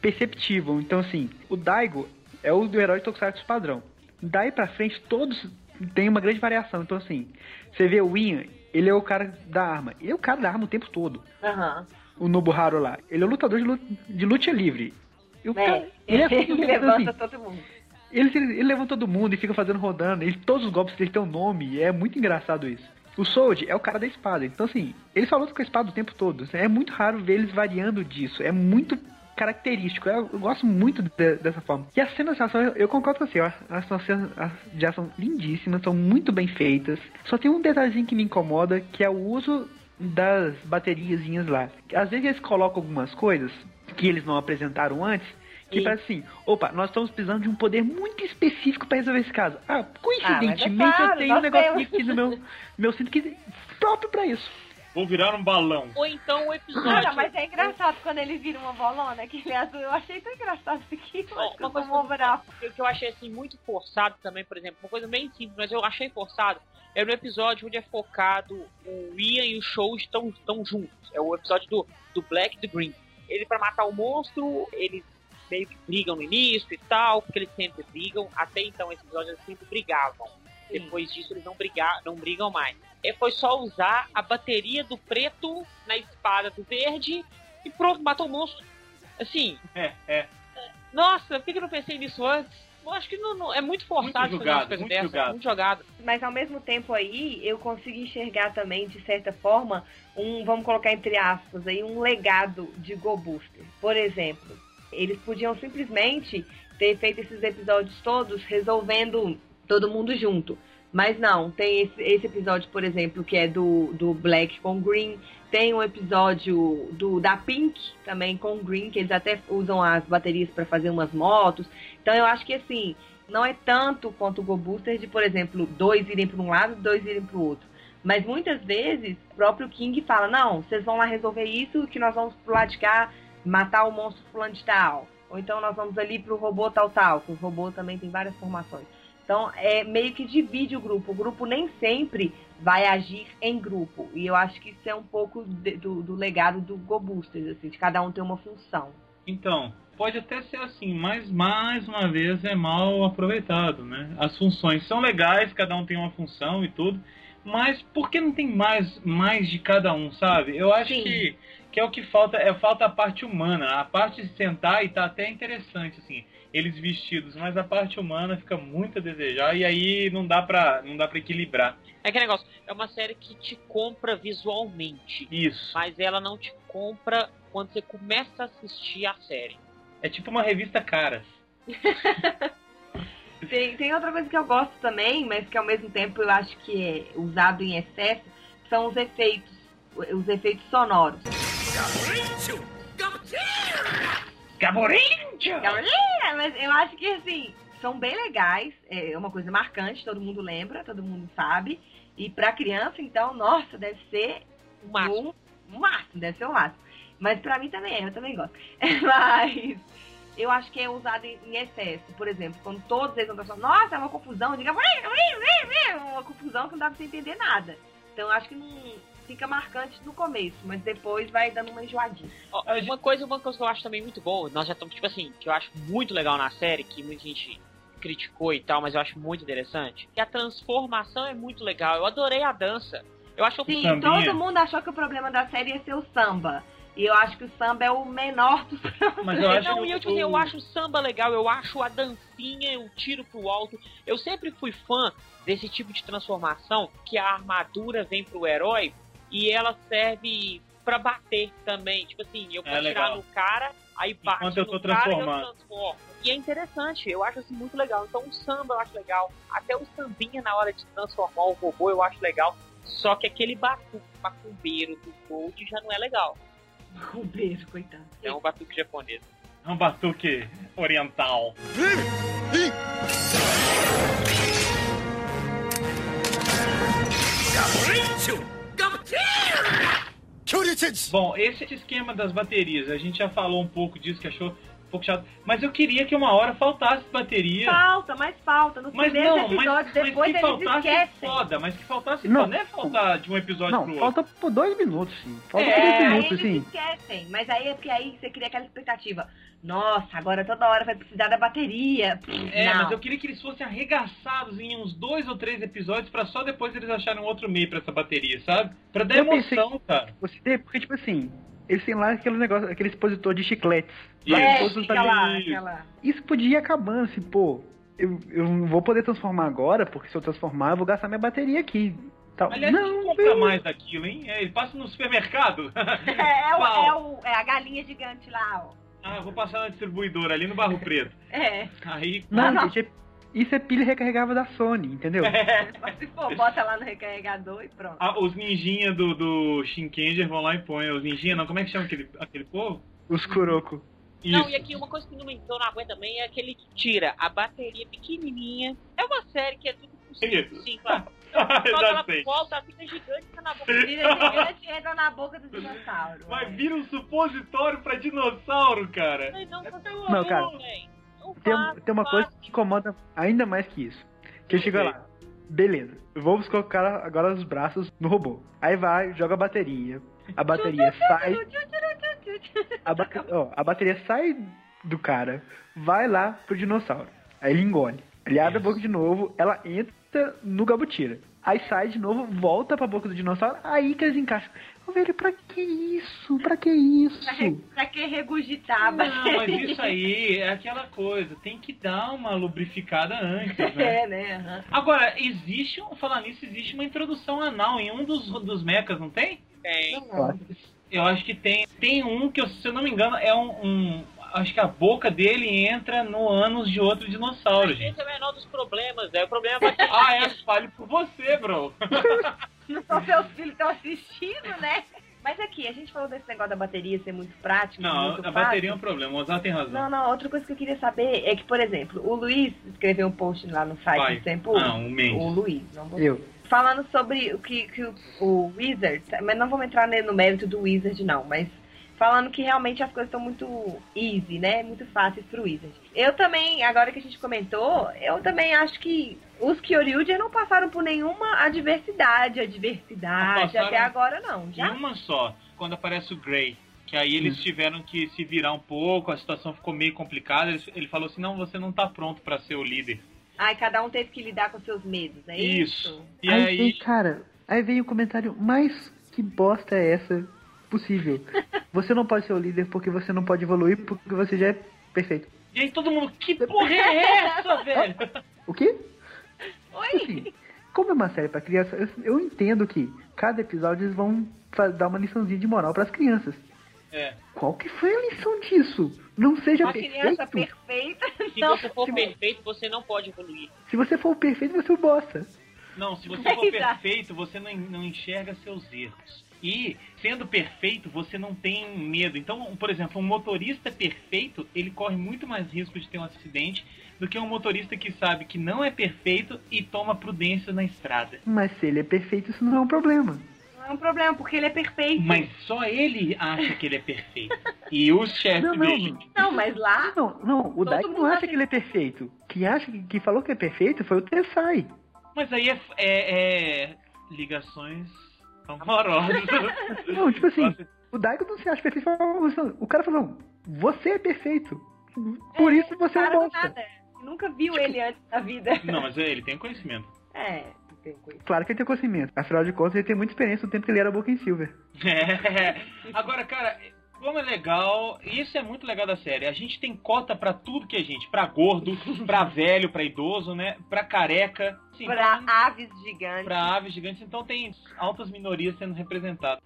perceptível. Então, assim, o Daigo é o do herói Tokusatsu padrão. Daí pra frente, todos têm uma grande variação. Então, assim, você vê o Ian, ele é o cara da arma. Ele é o cara da arma o tempo todo. Aham. O Nobuharu lá. Ele é o lutador de luta, de luta livre. E o cara, É, ele é ele mundo, levanta assim, todo mundo. ele, ele, levanta todo mundo e fica fazendo rodando. Ele, todos os golpes dele têm um nome. E é muito engraçado isso. O Sold é o cara da espada. Então, assim, ele só luta com a espada o tempo todo. É muito raro ver eles variando disso. É muito característico. Eu, eu gosto muito de- dessa forma. E as cenas de ação, eu, eu concordo com você. Ó, as cenas as de ação lindíssimas, são muito bem feitas. Só tem um detalhezinho que me incomoda, que é o uso das bateriazinhas lá. Às vezes eles colocam algumas coisas que eles não apresentaram antes, que Sim. parece assim, opa, nós estamos precisando de um poder muito específico para resolver esse caso. Ah, coincidentemente Ah, é claro, eu tenho um nós negocinho temos. aqui no meu, meu cinto que é próprio para isso. Vou virar um balão. Ou então o episódio... Cara, mas é engraçado quando ele vira uma bolona, aquele azul. Eu achei tão engraçado isso aqui. Eu que uma eu coisa vou morar. que, que eu achei assim muito forçado também, por exemplo, uma coisa bem simples, mas eu achei forçado. É no episódio onde é focado o Ian e o Show estão, estão juntos. É o episódio do, do Black e do Green. Ele para matar o monstro, eles meio que brigam no início e tal, porque eles sempre brigam. Até então esse episódio eles sempre brigavam. Depois disso eles não brigar, não brigam mais. É, foi só usar a bateria do preto na espada do verde e pronto, matou o monstro. Assim, É, é. nossa, por que eu não pensei nisso antes? Eu acho que não, não- é muito forçado Muito fazer jogado, coisas muito dessas. jogado. Muito jogado. Mas ao mesmo tempo aí, eu consegui enxergar também, de certa forma, um, vamos colocar entre aspas aí, um legado de Go Booster. Por exemplo, eles podiam simplesmente ter feito esses episódios todos resolvendo todo mundo junto. Mas não, tem esse, esse episódio, por exemplo, que é do, do Black com Green. Tem um episódio do da Pink também com Green, que eles até usam as baterias para fazer umas motos. Então eu acho que assim, não é tanto quanto o Go Booster de, por exemplo, dois irem para um lado dois irem para o outro. Mas muitas vezes o próprio King fala: não, vocês vão lá resolver isso, que nós vamos pro lado de cá matar o monstro fulano de tal. Ou então nós vamos ali pro robô tal tal, que o robô também tem várias formações. Então é meio que divide o grupo. O grupo nem sempre vai agir em grupo. E eu acho que isso é um pouco de- do, do legado do Go Boosters, assim, de cada um ter uma função. Então, pode até ser assim, mas mais uma vez é mal aproveitado, né? As funções são legais, cada um tem uma função e tudo, mas por que não tem mais, mais de cada um, sabe? Eu acho Sim. que, que é o que falta, é falta a parte humana. A parte de sentar e tá até interessante, assim, eles vestidos, mas a parte humana fica muito a desejar e aí não dá pra, não dá pra equilibrar. É que negócio, é uma série que te compra visualmente, Isso. mas ela não te compra quando você começa a assistir a série. É tipo uma revista Caras. Tem, tem outra coisa que eu gosto também, mas que ao mesmo tempo eu acho que é usado em excesso, são os efeitos, os efeitos sonoros. Gaborinho! É, mas eu acho que assim, são bem legais, é uma coisa marcante, todo mundo lembra, todo mundo sabe. E pra criança, então, nossa, deve ser O máximo. um, um máximo, deve ser o máximo. Mas pra mim também é, eu também gosto. Mas eu acho que é usado em, excesso. Por exemplo, quando todos eles vão falar, nossa, é uma confusão, diga, uma confusão que não dá pra você entender nada. Então eu acho que não fica marcante no começo, mas depois vai dando uma enjoadinha. Ó, uma coisa, uma coisa que eu acho também muito boa, nós já estamos, tipo assim, que eu acho muito legal na série, que muita gente criticou e tal, mas eu acho muito interessante, que a transformação é muito legal. Eu adorei a dança. Eu acho que Sim, todo mundo achou que o problema da série ia ser o samba. E eu acho que o samba é o menor dos Mas eu acho não, que eu, tipo assim, eu acho o samba legal, eu acho a dancinha, o tiro pro alto. Eu sempre fui fã desse tipo de transformação, que a armadura vem pro herói e ela serve pra bater também. Tipo assim, eu vou É tirar legal. no cara, aí bate Enquanto eu no cara e eu transformo. E é interessante, eu acho assim muito legal. Então o samba eu acho legal. Até o sambinha na hora de transformar o robô eu acho legal. Só que aquele batuque macumbeiro do Gold já não é legal. Um beijo, coitado. É um batuque japonês. É um batuque oriental. Bom, esse esquema das baterias, a gente já falou um pouco disso, que achou um pouco chato. Mas eu queria que uma hora faltasse bateria. Falta, mas falta. Nos Mas primeiros não, mas, episódios, mas depois que eles faltasse esquecem. foda, mas que faltasse Não. foda. Não é faltar de um episódio Não, pro falta outro. por dois minutos, sim. Falta É, aí minutos, eles sim. esquecem. Mas aí é porque aí você cria aquela expectativa. Nossa, agora toda hora vai precisar da bateria. É, não. mas eu queria que eles fossem arregaçados em uns dois ou três episódios pra só depois eles acharem outro meio pra essa bateria, sabe? Pra dar Eu pensei- emoção, cara. Você tem, porque, tipo assim, eles têm lá aquele negócio, aquele expositor de chicletes. Lá Isso. com É, fica lá, baterias. aquela... Isso podia ir acabando, assim, pô. Eu, eu não vou poder transformar agora, porque se eu transformar, eu vou gastar minha bateria aqui. Tal. Aliás, não, quem compra velho. mais daquilo, hein? É, ele passa no supermercado. É, é, o, é, o- é a galinha gigante lá, ó. Ah, vou passar na distribuidora ali no Barro Preto. É. Aí. Não, não. gente, é- isso é pilha recarregável da Sony, entendeu? Mas se for, bota lá no recarregador e pronto. Ah, os ninjinha do, do Shinkenger vão lá e põem. Os ninjinha, não, como é que chama aquele, aquele povo? Os Kuroko. Não, Isso. e aqui uma coisa que não, me- eu não aguento também é aquele que tira a bateria pequenininha. É uma série que é tudo possível. Isso. Sim, claro. Já ela sei. volta, fica gigante, fica na boca. Vira gigante e entra na boca do dinossauro. Mas é. vira um supositório pra dinossauro, cara. Não, não, Não, cara, Não Tem, faço, tem uma não coisa faço. que incomoda ainda mais que isso. Que chega lá, beleza, vamos colocar agora os braços no robô. Aí vai, joga a bateria. A bateria sai. A, ba- ó, a bateria sai do cara, vai lá pro dinossauro. Aí ele engole. Ele abre a boca de novo, ela entra no gabutira. Aí sai de novo, volta pra boca do dinossauro, aí que eles encaixam. Ô, velho, pra que isso? Pra que isso? Pra, re- pra que regurgitar Não, mas isso aí é aquela coisa, tem que dar uma lubrificada antes, né? É, né? aham. Agora, existe, um- falar nisso, existe uma introdução anal em um dos, dos mechas, não tem? Tem. Eu acho que tem. Tem um que, se eu não me engano, é um. um- acho que a boca dele entra no ânus de outro dinossauro, gente. Esse é o menor dos problemas, é o problema vai ser Ah, é, fale por você, bro. Não são seus filhos que estão assistindo, né? Mas aqui, a gente falou desse negócio da bateria ser muito prático, Não, muito a fácil. bateria é um problema, o Mozart tem razão. Não, não, outra coisa que eu queria saber é que, por exemplo, o Luiz escreveu um post lá no site Vai. do Tempo. Ah, um Mendes. O Luiz, não vou Eu. falando sobre o que, que o, o Wizard, mas não vamos entrar no mérito do Wizard não, mas falando que realmente as coisas estão muito easy, né? Muito fáceis pro Wizard. Eu também, agora que a gente comentou, eu também acho que os Kyoryuger não passaram por nenhuma adversidade, adversidade até agora não. E Já uma só, quando aparece o Grey. Que aí eles tiveram que se virar um pouco, a situação ficou meio complicada. Ele, ele falou assim: não, você não tá pronto pra ser o líder. Ai, cada um teve que lidar com seus medos, é isso? Isso. E aí, aí. vem, cara, aí vem o comentário mais que bosta é essa possível. você não pode ser o líder porque você não pode evoluir porque você já é perfeito. E aí todo mundo, que porra é essa, velho? O quê? Oi! Assim, como é uma série pra criança, eu, eu entendo que cada episódio eles vão dar uma liçãozinha de moral pras crianças. É. Qual que foi a lição disso? Não seja Uma criança perfeito. perfeita. Se Não. você for se- perfeito, você não pode evoluir. Se você for o perfeito, você é o bosta. Não, se você for Exato. perfeito, você não, não enxerga seus erros. E, sendo perfeito, você não tem medo. Então, por exemplo, um motorista perfeito, ele corre muito mais risco de ter um acidente do que um motorista que sabe que não é perfeito e toma prudência na estrada. Mas se ele é perfeito, isso não é um problema. Não é um problema, porque ele é perfeito. Mas só ele acha que ele é perfeito. E os chefes Não, não. dele. Não, mas lá. Não, não, o mundo não acha que ele é perfeito. Quem acha que quem falou que é perfeito foi o Tessai. Mas aí é, é- é ligações amorosas. Não, tipo assim, o Daiko não se acha perfeito. O cara falou, você é perfeito. Por isso você é bosta. nada. Nunca viu ele antes da vida. Não, mas é, ele tem conhecimento. É. Claro que ele tem conhecimento. Afinal de contas, ele tem muita experiência no tempo que ele era Boca em Silver. É. Agora, cara, como é legal, isso é muito legal da série. A gente tem cota pra tudo que a gente, pra gordo, pra velho, pra idoso, né? Pra careca, assim, Pra pra, aves gigantes. pra aves gigantes, então tem altas minorias sendo representadas.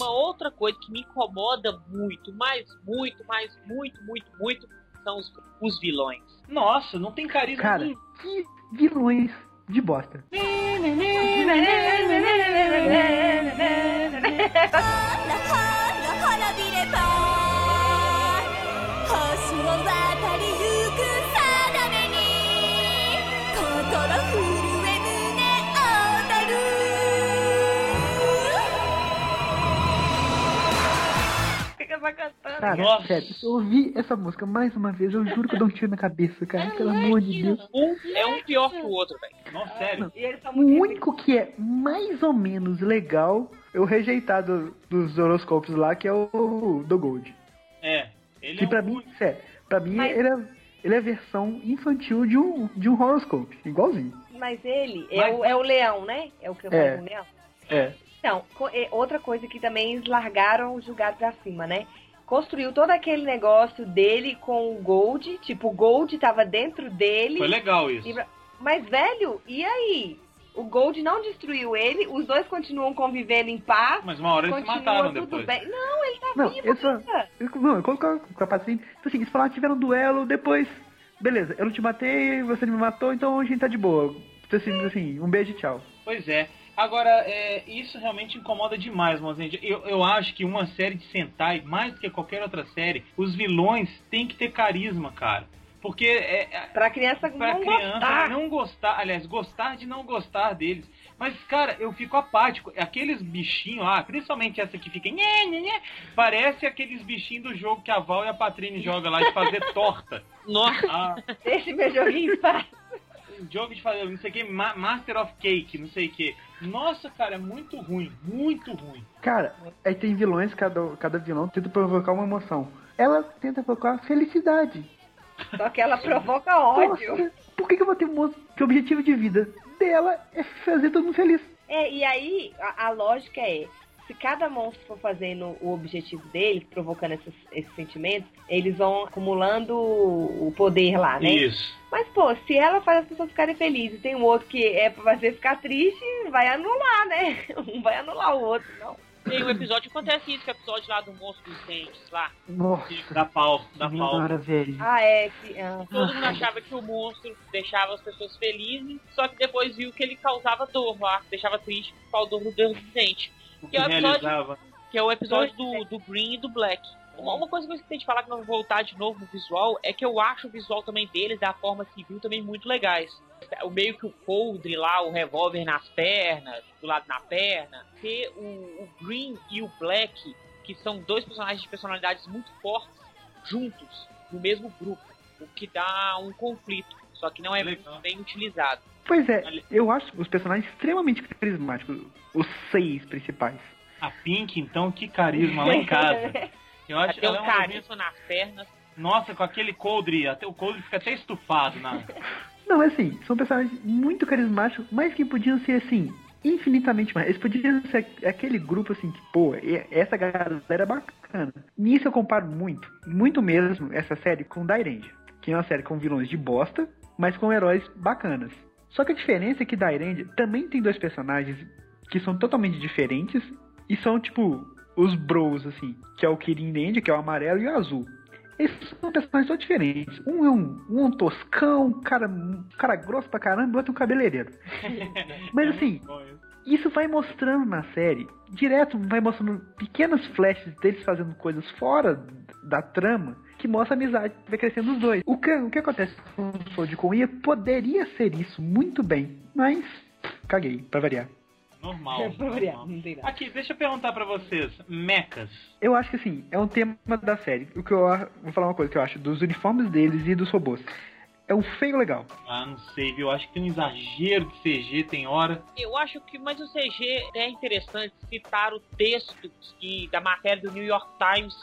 Uma outra coisa que me incomoda muito, mas muito, mas muito, muito, muito, são os, os vilões. Nossa, não tem carisma Cara, nenhum. que vilões de bosta. Só cantando. Cara, Nossa. sério, se eu ouvir essa música mais uma vez, eu juro que eu dou um tiro na cabeça, cara. Pelo amor de Deus. Um é um pior que o outro, velho. Nossa, sério. E eles são O único que é mais ou menos legal é o rejeitado dos horoscópios lá, que é o do Gold. É. Ele Que é pra um- mim, sério, pra mim Mas- ele, é, ele é a versão infantil de um, de um horoscope. Igualzinho. Mas ele é, Mas- o, é o leão, né? É o que eu É. falo, o leão. É. Então, é outra coisa que também eles largaram o julgado pra cima, né? Construiu todo aquele negócio dele com o Gold, tipo, o Gold tava dentro dele. Foi legal isso. E Mas, velho, e aí? O Gold não destruiu ele, os dois continuam convivendo em paz. Mas uma hora eles se mataram depois. bem. Não, ele tá Não, vivo eu só. Eu, não, eu coloco com a paciente. Então, assim, eles falaram que tiveram um duelo, depois. Beleza, eu não te matei, você não me matou, então a gente tá de boa. Então, assim, assim, um beijo e tchau. Pois é. Agora, é, isso realmente incomoda demais, Mozendia. Eu, eu acho que uma série de Sentai, mais do que qualquer outra série, os vilões têm que ter carisma, cara. Porque é, é, Pra criança pra não criança gostar. não gostar, aliás, gostar de não gostar deles. Mas, cara, eu fico apático. Aqueles bichinhos lá, principalmente essa que fica. Nhê, nhê, nhê, parece aqueles bichinhos do jogo que a Val e a Patrine jogam lá de fazer torta. Nossa, Ah, Deixa meu joguinho em paz. jogo de fazer, não sei o que, Master of Cake, não sei o que. Nossa, cara, é muito ruim, muito ruim. Cara, aí tem vilões, cada, cada vilão tenta provocar uma emoção. Ela tenta provocar felicidade. Só que ela provoca ódio. Nossa, por que, que eu vou ter um monstro que o objetivo de vida dela é fazer todo mundo feliz? É, e aí a, a lógica é, se cada monstro for fazendo o objetivo deles, provocando esses, esses sentimentos, eles vão acumulando o poder lá, né? Isso. Mas, pô, se ela faz as pessoas ficarem felizes e tem um outro que é pra fazer ficar triste, vai anular, né? Um vai anular o outro, não. tem um episódio que acontece isso, que é o episódio lá do monstro dos dentes lá. Nossa, Dá pau, dá pau. senhora, velho. Ah, é, que, ah. Todo mundo achava que o monstro deixava as pessoas felizes, só que depois viu que ele causava dor lá, deixava triste por causa do dor dos dentes. O que Que é o episódio- realizava. Que é o episódio do, do Green e do Black. Uma, uma coisa que eu esqueci de falar que nós vamos voltar de novo no visual é que eu acho o visual também deles, da forma civil, também muito legais. O meio que o coldre lá, o revólver nas pernas, do lado na perna. Ter o, o Green e o Black, que são dois personagens de personalidades muito fortes, juntos, no mesmo grupo. O que dá um conflito. Só que não é Legal. muito bem utilizado. Pois é, eu acho os personagens extremamente carismáticos. Os seis principais. A Pink, então, que carisma lá em casa. Eu acho Até é o uma das carisma nas pernas. Nossa, com aquele coldre, até o coldre fica até estufado na. Não, é assim, são personagens muito carismáticos, mas que podiam ser assim, infinitamente mais. Eles podiam ser aquele grupo assim que, pô, e- essa galera é bacana. Nisso eu comparo muito, muito mesmo, essa série com Dairenge, que é uma série com vilões de bosta, mas com heróis bacanas. Só que a diferença é que Dairenge também tem dois personagens que são totalmente diferentes e são tipo os bros, assim, que é o Kirin Range, que é o amarelo, e o azul. Esses são personagens todos diferentes. Um é um, um, é um toscão, um cara, um cara grosso pra caramba, o outro é um cabeleireiro. Mas assim, Bom, isso. vai mostrando na série, direto vai mostrando pequenos flashes deles fazendo coisas fora da trama, que mostra a amizade que vai crescendo os dois. O que, o que acontece com o Soul de Konya poderia ser isso muito bem, mas caguei, pra variar. Normal. É, normal. não tem nada. Aqui, deixa eu perguntar pra vocês. Mechas. Eu acho que assim, é um tema da série. O que eu vou falar uma coisa que eu acho dos uniformes deles e dos robôs. É um feio legal. Ah, não sei, viu? Acho que tem um exagero de CG, tem hora. Eu acho que, mas o CG é interessante citar o texto que, da matéria do New York Times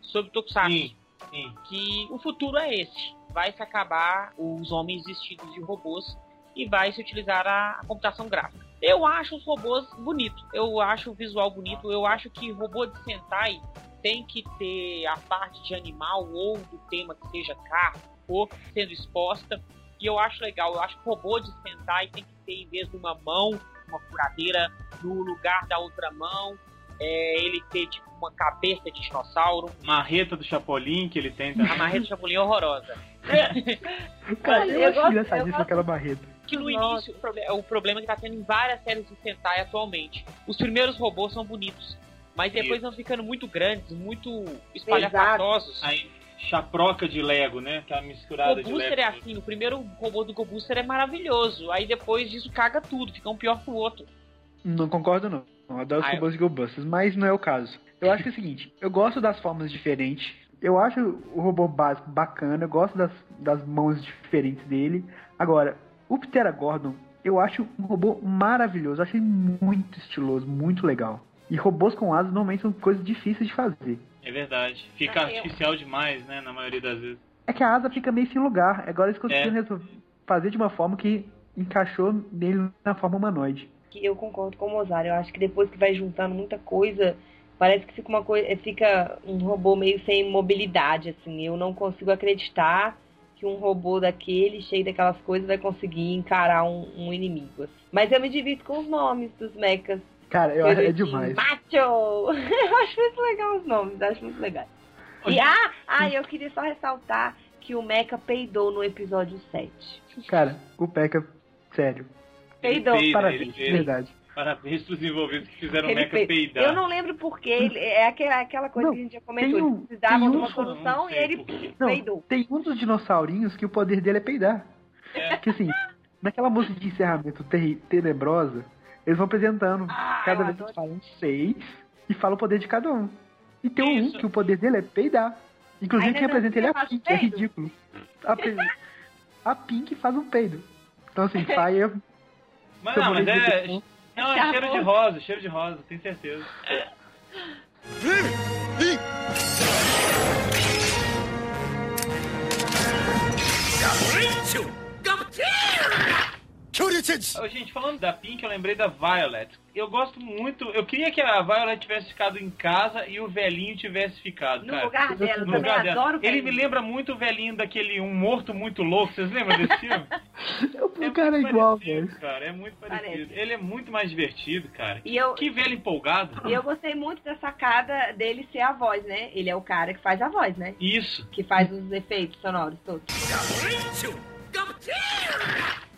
sobre Tokusatsu. Sim, sim. que o futuro é esse. Vai se acabar os homens vestidos de robôs e vai se utilizar a, a computação gráfica. Eu acho os robôs bonitos. Eu acho o visual bonito. Eu acho que robô de Sentai tem que ter a parte de animal ou do tema que seja carro ou sendo exposta. E eu acho legal. Eu acho que o robô de Sentai tem que ter, em vez de uma mão, uma furadeira no lugar da outra mão. É, ele ter tipo uma cabeça de dinossauro. Marreta do Chapolin que ele tem também. A marreta do Chapolin é horrorosa. Cara, eu, eu acho gosto- engraçadíssimo eu gosto- aquela barreta. Que no Nossa. início o proble- é o problema que tá tendo em várias séries de Sentai atualmente. Os primeiros robôs são bonitos, mas depois vão ficando muito grandes, muito espalhafatosos. Aí, chaproca de Lego, né? O misturada de Booster Lego. é assim, o primeiro robô do Go Booster é maravilhoso, aí depois disso caga tudo, fica um pior que o outro. Não concordo, não. Eu adoro os Ah, eu- robôs de GoBusters, mas não é o caso. Eu acho que é o seguinte, eu gosto das formas diferentes, eu acho o robô básico bacana, eu gosto das, das mãos diferentes dele. Agora, o Ptera Gordon, eu acho um robô maravilhoso, eu achei muito estiloso, muito legal. E robôs com asas normalmente são coisas difíceis de fazer. É verdade. Fica Ah, eu- artificial demais, né? Na maioria das vezes. É que a asa fica meio sem lugar. Agora eles conseguiram É. fazer de uma forma que encaixou nele na forma humanoide. que eu concordo com o Mozart. Eu acho que depois que vai juntando muita coisa, parece que fica uma coisa, fica um robô meio sem mobilidade, assim. Eu não consigo acreditar que um robô daquele, cheio daquelas coisas, vai conseguir encarar um, um inimigo. assim. Mas eu me divirto com os nomes dos mechas. Cara, eu acho é Perutinho, demais. Macho! Eu acho muito legal os nomes, acho muito legal. E ah, ah, eu queria só ressaltar que o Mecha peidou no episódio 7. Cara, o P.E.K.K.A. sério. Peidou. Peida, Parabéns, verdade. Parabéns pros envolvidos que fizeram o Ele fez. peidar. Eu não lembro porquê, ele- é aquela, aquela coisa Não, que a gente já comentou. um- Eles precisavam tem de um- uma solução e ele. Não, peidou. tem um dos dinossaurinhos que o poder dele é peidar. É. Que assim, naquela música de encerramento tenebrosa, eles vão apresentando. Ah, cada vez eles falam seis e falam o poder de cada um. E tem Isso. um que o poder dele é peidar. Inclusive Aí quem apresenta ele é a Pink, é ridículo. A, a Pink faz um peido. Então assim, sai eu. Mas não, mas é. Não, é cheiro de rosa, cheiro de rosa, tenho certeza. Ô, gente, falando da Pink, eu lembrei da Violet. Eu gosto muito. Eu queria que a Violet tivesse ficado em casa e o velhinho tivesse ficado, No cara. lugar dela, No também lugar dela. adoro o Ele me lembra muito o velhinho daquele Um Morto Muito Louco. Vocês lembram desse filme? O cara é muito igual, parecido, velho. cara. É muito parecido. Parece. Ele é muito mais divertido, cara. E eu, Que velho empolgado. e eu gostei muito da sacada dele ser a voz, né? Ele é o cara que faz a voz, né? Isso. Que faz os efeitos sonoros todos.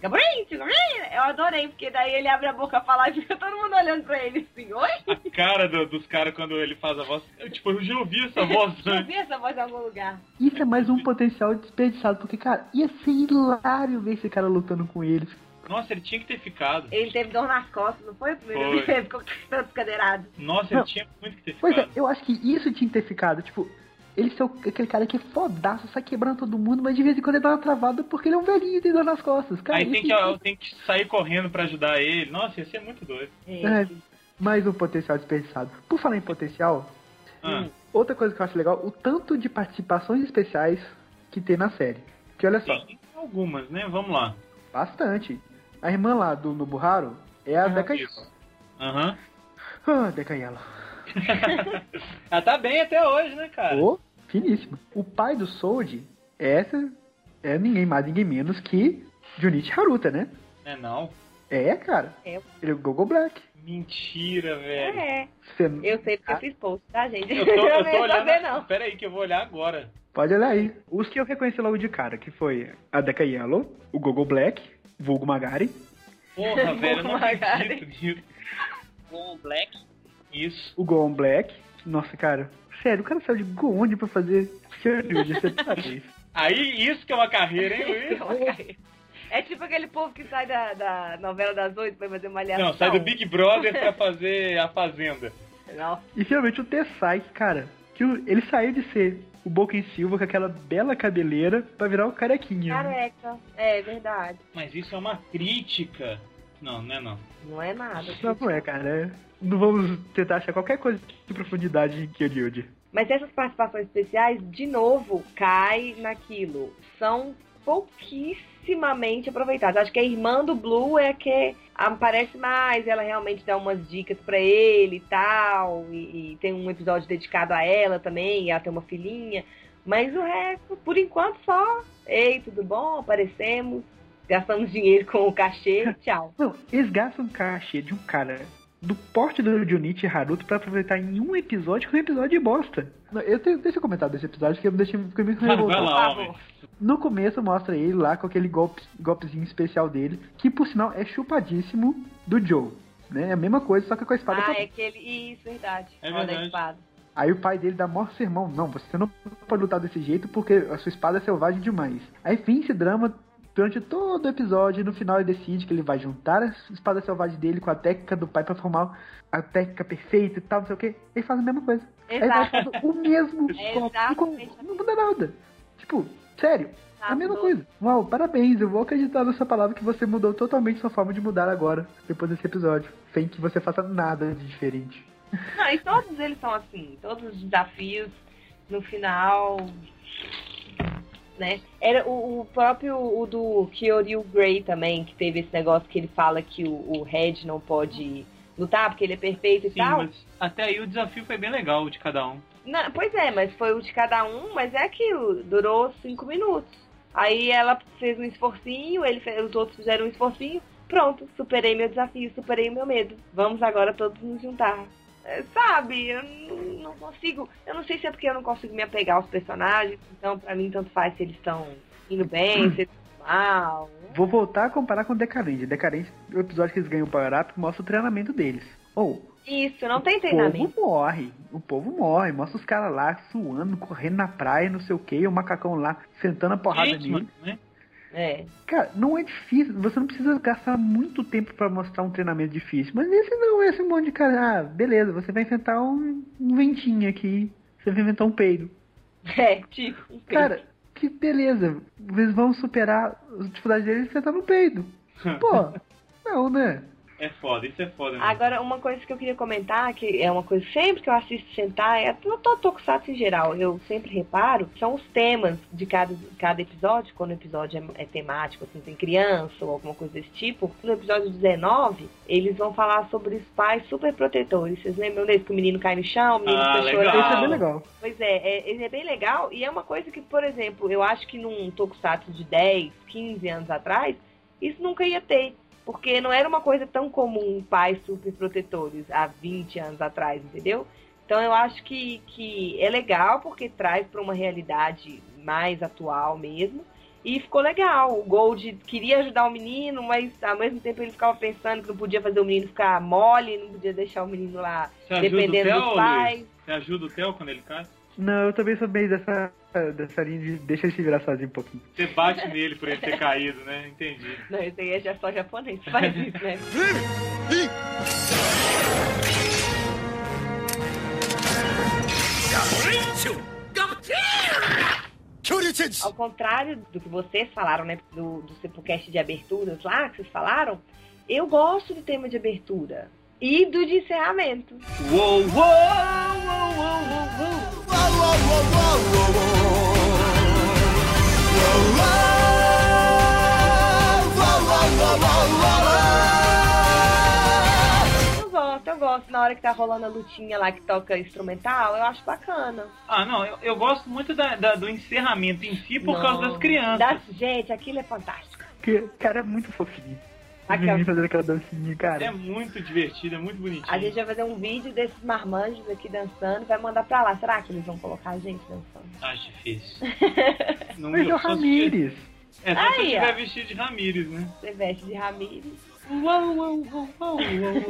Gabriel, Gabriel! Eu adorei, porque daí ele abre a boca a falar e fica todo mundo olhando pra ele assim, oi? A cara do- dos caras quando ele faz a voz. Eu, tipo, eu já ouvi essa voz Eu antes. vi essa voz em algum lugar. Isso é mais um potencial desperdiçado, porque, cara, ia ser hilário ver esse cara lutando com eles. Nossa, ele tinha que ter ficado. Ele teve dor nas costas, não foi o primeiro Foi. dia? Ele ficou todo descadeirado. Nossa, ele Não. tinha muito que ter Pois é, ficado. eu acho que isso tinha que ter ficado, tipo, ele ser aquele cara que é fodaço, sai quebrando todo mundo, mas de vez em quando ele dá uma travada porque ele é um velhinho e tem dor nas costas. Cara, Aí tem que, tem que sair correndo pra ajudar ele. Nossa, ia ser muito doido. É, mais um potencial desperdiçado. Por falar em potencial, Ah, outra coisa que eu acho legal, o tanto de participações especiais que tem na série. Que olha só, sim. algumas, né? Vamos lá. Bastante. A irmã lá do Nobuharu é a Ah. Aham. Ah, Deca Yala. Ela tá bem até hoje, né, cara? Ô, finíssima. O pai do Soji, essa é ninguém mais, ninguém menos que Junichi Haruta, né? É não. É, cara. É. Ele é o Gogo Black. Mentira, velho. É, Você eu sei porque eu fiz post, tá, gente? Eu tô, eu tô tô olhando. vendo, não. Pera aí que eu vou olhar agora. Pode olhar aí. Os que eu reconheci logo de cara, que foi a Deca Yellow, o Gogo Black, vulgo Magari. Porra, velho, eu não Magari. acredito nisso. Black. Isso. o Goon Black. Nossa, cara. Sério, o cara saiu de Goonde pra fazer Xeryuji, você parabéns. Aí, isso que é uma carreira, hein, Luiz? É tipo aquele povo que sai da, da novela das oito pra fazer uma aliação. Não, sai do Big Brother pra fazer a Fazenda. Não. E finalmente o Tessai, cara, que o- ele saiu de ser o Boken Silva com aquela bela cabeleira pra virar o carequinha. Careca. É verdade. Mas isso é uma crítica. Não, não é não. Não é nada. Não, não é, cara. Não vamos tentar achar qualquer coisa de profundidade em Kyoryuji. Mas essas participações especiais, de novo, cai naquilo. São pouquíssimamente aproveitadas. Acho que a irmã do Blue é a que aparece mais, ela realmente dá umas dicas pra ele e tal. E, e tem um episódio dedicado a ela também, e ela tem uma filhinha. Mas o resto, por enquanto, só. Ei, tudo bom? Aparecemos. Gastamos dinheiro com o cachê. Tchau. Não, eles gastam cachê de um cara do porte do Junichi Haruto pra aproveitar em um episódio que é um episódio de bosta. Não, Eu tenho, deixa eu comentar desse episódio que eu deixei fiquei meio revoltado. homem. No começo mostra ele lá com aquele golpe, golpezinho especial dele, que por sinal é chupadíssimo do Joe. Né? É a mesma coisa, só que com a espada. Ah, é aquele. Isso, verdade. É verdade. espada. Aí o pai dele dá maior sermão. Não, você não pode lutar desse jeito porque a sua espada é selvagem demais. Aí fim esse drama durante todo o episódio e no final ele decide que ele vai juntar a espada selvagem dele com a técnica do pai pra formar a técnica perfeita e tal, não sei o que. Ele faz a mesma coisa. Exato. fazendo o mesmo exatamente Não- muda nada. Tipo, sério. A mesma coisa. Uau, parabéns. Eu vou acreditar nessa palavra que você mudou totalmente sua forma de mudar agora, depois desse episódio. Sem que você faça nada de diferente. Não, e todos eles são assim. Todos os desafios, no final. Né? Era o, o próprio o do Kyoryu Grey também, que teve esse negócio que ele fala que o, o Red não pode lutar porque ele é perfeito e Sim, tal. mas até aí o desafio foi bem legal, o de cada um. Não, pois é, mas foi o de cada um, mas é aquilo, durou cinco minutos. Aí ela fez um esforcinho, ele fez, os outros fizeram um esforcinho, pronto, superei meu desafio, superei o meu medo. Vamos agora todos nos juntar. É, sabe, eu não, consigo. Eu não sei se é porque eu não consigo me apegar aos personagens, então pra mim tanto faz se eles estão indo bem, se eles estão mal. Vou voltar a comparar com Decadente. Decadente, o episódio que eles ganham o power-up mostra o treinamento deles. Ou, Isso, não tem o povo treinamento. morre. O povo morre. Mostra os caras lá suando, correndo na praia, não sei o que, o macacão lá sentando a porrada Gente, nele. né? É. Cara, não é difícil. Você não precisa gastar muito tempo pra mostrar um treinamento difícil. Mas esse não, esse um monte de cara. Ah, beleza, você vai inventar um, um ventinho aqui. Você vai inventar um peido. É, tipo. um Cara, que beleza. Eles vão superar as dificuldades deles sentando no peido. Pô, não, né? É foda, isso é foda. Né? Agora, uma coisa que eu queria comentar, que é uma coisa sempre que eu assisto sentar, é todo Tokusatsu em geral, eu sempre reparo, são os temas de cada, cada episódio, quando o episódio é, é temático, assim, tem criança ou alguma coisa desse tipo. No episódio 19, eles vão falar sobre os pais super protetores. Vocês lembram desse que o menino cai no chão, o menino Ah, legal. chorando? Isso é bem legal. Pois é, é, ele é bem legal e é uma coisa que, por exemplo, eu acho que num Tokusatsu de 10, 15 anos atrás, isso nunca ia ter. Porque não era uma coisa tão comum pais super protetores há 20 anos atrás, entendeu? Então eu acho que, que é legal porque traz para uma realidade mais atual mesmo. E ficou legal. O Gold queria ajudar o menino, mas ao mesmo tempo ele ficava pensando que não podia fazer o menino ficar mole, não podia deixar o menino lá Você dependendo Luiz? pais. Você ajuda o Theo quando ele cai? Não, eu também sou meio dessa, dessa linha de deixa ele se virar sozinho um pouquinho. Você bate nele por ele ter caído, né? Entendi. Não, esse aí é já só japonês que faz isso, né? Ao contrário do que vocês falaram, né? Do, do Sepulcast de aberturas lá, que vocês falaram, eu gosto do tema de abertura. E do de encerramento. Uou, uou. Eu gosto, eu gosto. Na hora que tá rolando a lutinha lá que toca instrumental, eu acho bacana. Ah, não, eu, eu gosto muito da, da- do encerramento em si por causa Não. das crianças. Das- gente, aquilo é fantástico. Porque, cara, é muito fofinho. Os Aquela- meninos fazendo aquela dancinha, cara. É muito divertido, é muito bonitinho. A gente vai fazer um vídeo desses marmanjos aqui dançando e vai mandar pra lá. Será que eles vão colocar a gente dançando? Acho difícil. Não Mas é o Só se- Ramires. É só se Aí, tiver ó. vestido de Ramires, né? Você veste de Ramires.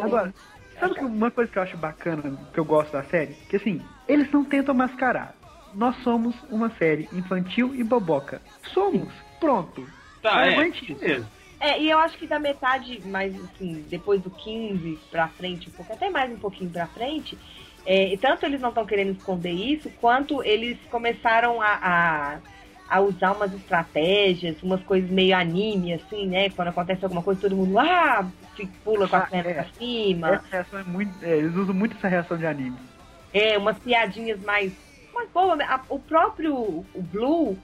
Agora, sabe que uma coisa que eu acho bacana, que eu gosto da série? Que assim, eles não tentam mascarar. Nós somos uma série infantil e boboca. Somos. Pronto. Tá, é, Aguente isso. beleza. É, e eu acho que da metade, mais assim, depois do 15 pra frente, um pouco, até mais um pouquinho pra frente, é, tanto eles não estão querendo esconder isso, quanto eles começaram a, a, a usar umas estratégias, umas coisas meio anime, assim, né? Quando acontece alguma coisa, todo mundo, ah, pula com Ah, as pernas é. pra cima. Essa reação é muito. é, eles usam muito essa reação de anime. É, umas piadinhas mais. mais boas. né? A- O próprio o Blue,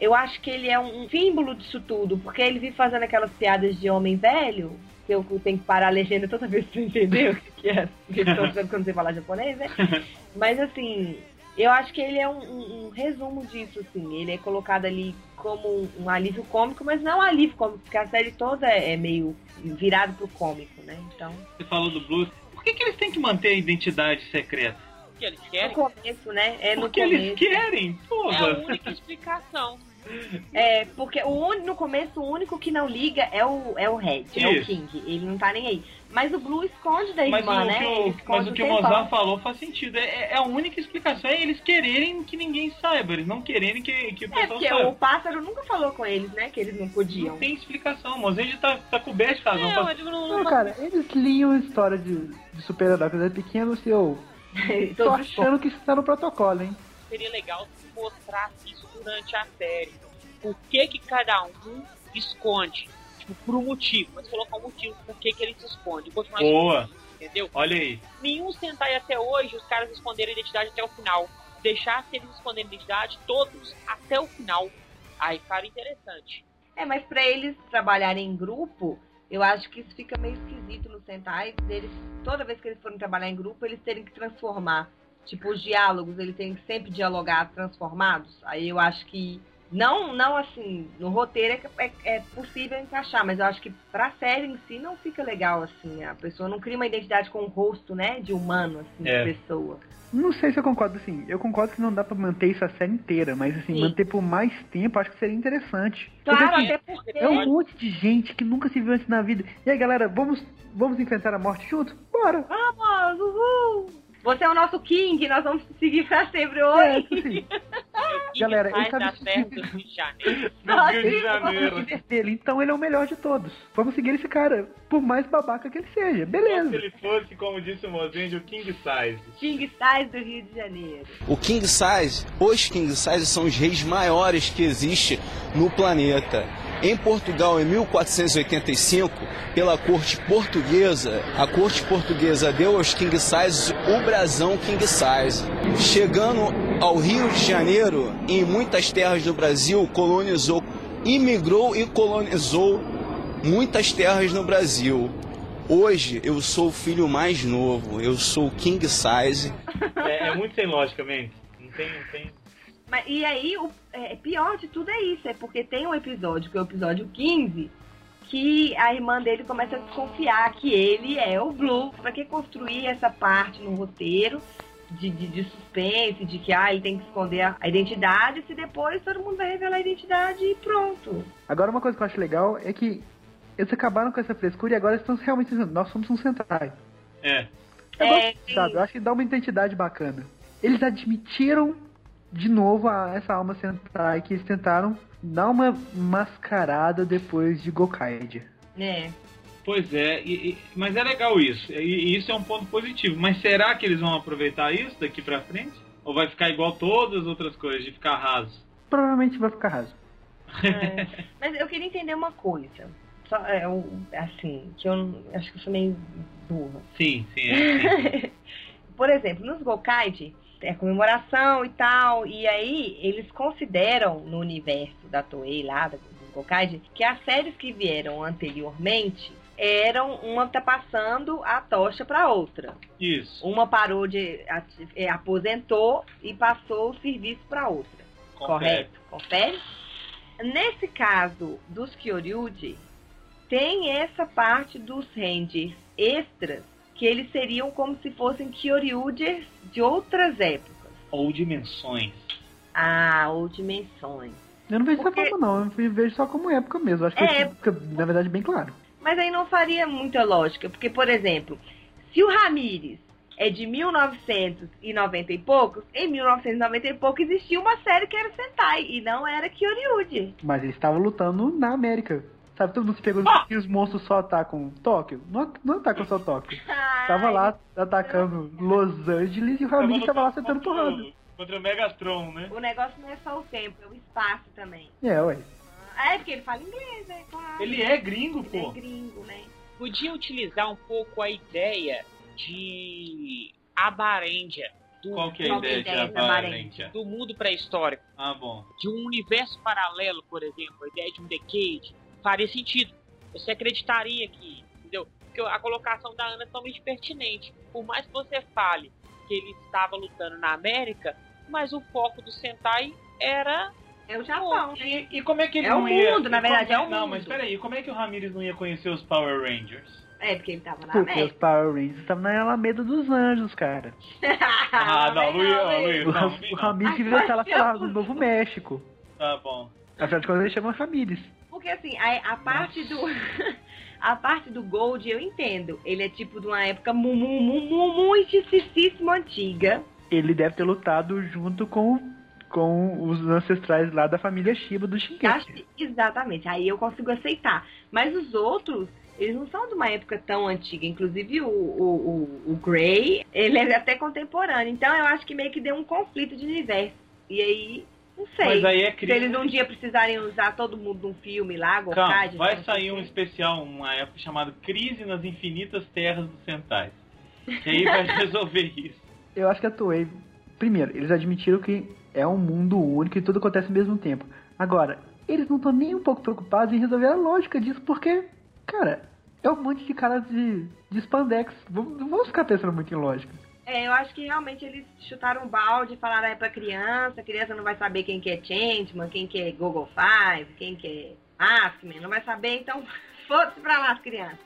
eu acho que ele é um, símbolo disso tudo, porque ele vive fazendo aquelas piadas de homem velho, que eu tenho que parar a legenda toda vez pra você entender o que, é. Que eles estão falando quando você falar japonês, né? Mas assim, eu acho que ele é um, um- um resumo disso, assim. Ele é colocado ali como um, um alívio cômico, mas não um alívio cômico, porque a série toda é meio virada pro cômico, né? Então. Você falou do blues. Por que, que eles têm que manter a identidade secreta? que eles No querem. começo, né? É no Porque começo. eles querem, É a porra. única explicação. É, porque o un- no começo o único que não liga é o, é o Red, é o Isso. King. Ele não tá nem aí. Mas o Blue esconde da Mas irmã, o, né? que Ele o, esconde mas o que o. Mozart falou faz sentido. É, é a única explicação é eles quererem que ninguém saiba. Eles não quererem que, que o É, pessoal porque saiba. o pássaro nunca falou com eles, né? Que eles não podiam. Não tem explicação. O Mozart tá, tá coberto de razão. É, Pra- digo, não, Não, não, cara, eles liam história de, de super-herói quando era pequeno, assim, eu tô achando que isso tá no protocolo, hein? seria legal se mostrasse isso durante a série. Por que que cada um esconde? Tipo, por um motivo. Mas colocar um motivo por que que ele se esconde. Continuar Boa. entendeu? Olha aí. Nenhum Sentai até hoje, os caras esconderam a identidade até o final. Deixasse eles esconderem a identidade, todos, até o final. Aí, cara, interessante. É, mas pra eles trabalharem em grupo, eu acho que isso fica meio esquisito no Sentai. Deles, toda vez que eles forem trabalhar em grupo, eles terem que transformar. Tipo, os diálogos, eles têm que sempre dialogar transformados. Aí eu acho que. Não, não assim, no roteiro é, é, é possível encaixar, mas eu acho que pra série em si não fica legal, assim. A pessoa não cria uma identidade com o rosto, né? De humano, assim, É. de pessoa. Não sei se eu concordo, assim, eu concordo que não dá pra manter isso a série inteira, mas assim, Sim. manter por mais tempo acho que seria interessante. Claro, Porque, assim, até porque. é um monte de gente que nunca se viu antes na vida. E aí, galera, vamos, vamos enfrentar a morte junto? Bora! Vamos, uhul! Você é o nosso King, nós vamos seguir pra sempre É, hoje. E Galera, ele sabe da se- Rio de Janeiro. No Rio de Janeiro. então ele é o melhor de todos. Vamos seguir esse cara, por mais babaca que ele seja. Se Beleza. ele fosse, como disse o Mozart, o King Size. King Size do Rio de Janeiro. O King Size, os King Size são os reis maiores que existe no planeta. Em Portugal, em 1485, pela corte portuguesa, a corte portuguesa deu aos King Size o brasão King Size. Chegando ao Rio de Janeiro, em muitas terras do Brasil, colonizou, imigrou e colonizou muitas terras no Brasil. Hoje eu sou o filho mais novo, eu sou o King Size. É, é muito sem lógica, Mendes. Não tem, não tem. Mas, e aí, o é, pior de tudo é isso, é porque tem um episódio, que é o episódio 15, que a irmã dele começa a desconfiar que ele é o Blue. Pra que construir essa parte no roteiro de, de, de suspense, de que ah, ele tem que esconder a, a identidade, se depois todo mundo vai revelar a identidade e pronto. Agora, uma coisa que eu acho legal é que eles acabaram com essa frescura e agora estão realmente dizendo, nós somos um Sentai. É. Eu É, gosto, sabe? Eu acho que dá uma identidade bacana. Eles admitiram de novo a, essa alma Sentai que eles tentaram dar uma mascarada depois de Gokaiger. É. Pois é, e- e- mas é legal isso. E, e isso é um ponto positivo. Mas será que eles vão aproveitar isso daqui pra frente? Ou vai ficar igual todas as outras coisas, de ficar raso? Provavelmente vai ficar raso. É. Mas eu queria entender uma coisa. Só, é, um- assim, que eu não- acho que eu sou meio burra. Sim, sim. É, sim. Por exemplo, nos Gokaid é comemoração e tal, e aí eles consideram no universo da Toei lá, da- dos Gokaigen, que as séries que vieram anteriormente eram uma tá passando a tocha para outra. Isso. Uma parou de é, aposentou e passou o serviço para outra. Correto? Confere? Nesse caso dos Kyoryuji, tem essa parte dos Rangers extras que eles seriam como se fossem Kyoryujers de outras épocas. Ou dimensões. Ah, ou dimensões. Eu não vejo Porque- dessa forma, não. Eu vejo só como época mesmo. Acho que É. isso fica, na verdade, bem claro. Mas aí não faria muita lógica, porque, por exemplo, se o Ramires é de 1990 e poucos, em 1990 e pouco existia uma série que era Sentai, e não era Kyoryuji. Mas ele estava lutando na América. Sabe, todo mundo se pergunta Ah! se os monstros só atacam Tóquio. Não, não atacam só Tóquio. Ai, Tava lá atacando Los Angeles e o Ramirez tava lá sentando contra o- porrada. Contra o Megatron, né? O negócio não é só o tempo, é o espaço também. É, ué. Ah, é porque ele fala inglês, né? Claro. Ele é gringo, Ele é pô. gringo, né? Podia utilizar um pouco a ideia de Abarendia, do, Qual que é a é ideia de ideia da aparente? do mundo pré-histórico, Ah, bom. de um universo paralelo, por exemplo, a ideia de um decade, faria sentido. Você acreditaria que, entendeu? Porque a colocação da Ana é totalmente pertinente. Por mais que você fale que ele estava lutando na América, mas o foco do Sentai era É o Japão. E, e como é que ele É o não ia... mundo, na e como verdade, é o Não, mundo. mas peraí, como é que o Ramirez não ia conhecer os Power Rangers? É, porque ele tava na Porque os América. Power Rangers estavam na Alameda dos Anjos, cara. Ah, não, Luiz, Luiz. O, Não, Ram- o Ramirez devia estar lá, sei lá, no Novo México. Tá bom. Afinal de contas, ele chama Ramirez. Porque assim, a, a parte do. A parte do Gold eu entendo. Ele é tipo de uma época mu, mu, mu, mu, muitíssimo antiga. Ele deve ter lutado junto com, com os ancestrais lá da família Shiba do que- exatamente, aí eu consigo aceitar. Mas os outros, eles não são de uma época tão antiga. Inclusive o, o, o, o Grey, ele é até contemporâneo. Então eu acho que meio que deu um conflito de universo. E aí, não sei. Mas aí é Se crise. eles um dia precisarem usar todo mundo num filme lá, Calma, Gokage, vai sair um especial, uma época chamada Crise nas Infinitas Terras dos Sentais. Que aí vai resolver isso. Eu acho que a Toei, primeiro, eles admitiram que é um mundo único e tudo acontece ao mesmo tempo. Agora, eles não estão nem um pouco preocupados em resolver a lógica disso, porque, cara, é um monte de caras de, de spandex. Vamos- Não vamos ficar pensando muito em lógica. É, eu acho que realmente eles chutaram um balde e falaram é pra criança, a criança não vai saber quem que é Changeman, quem que é Google Five, quem que é Askman, não vai saber, então foda-se pra lá as crianças.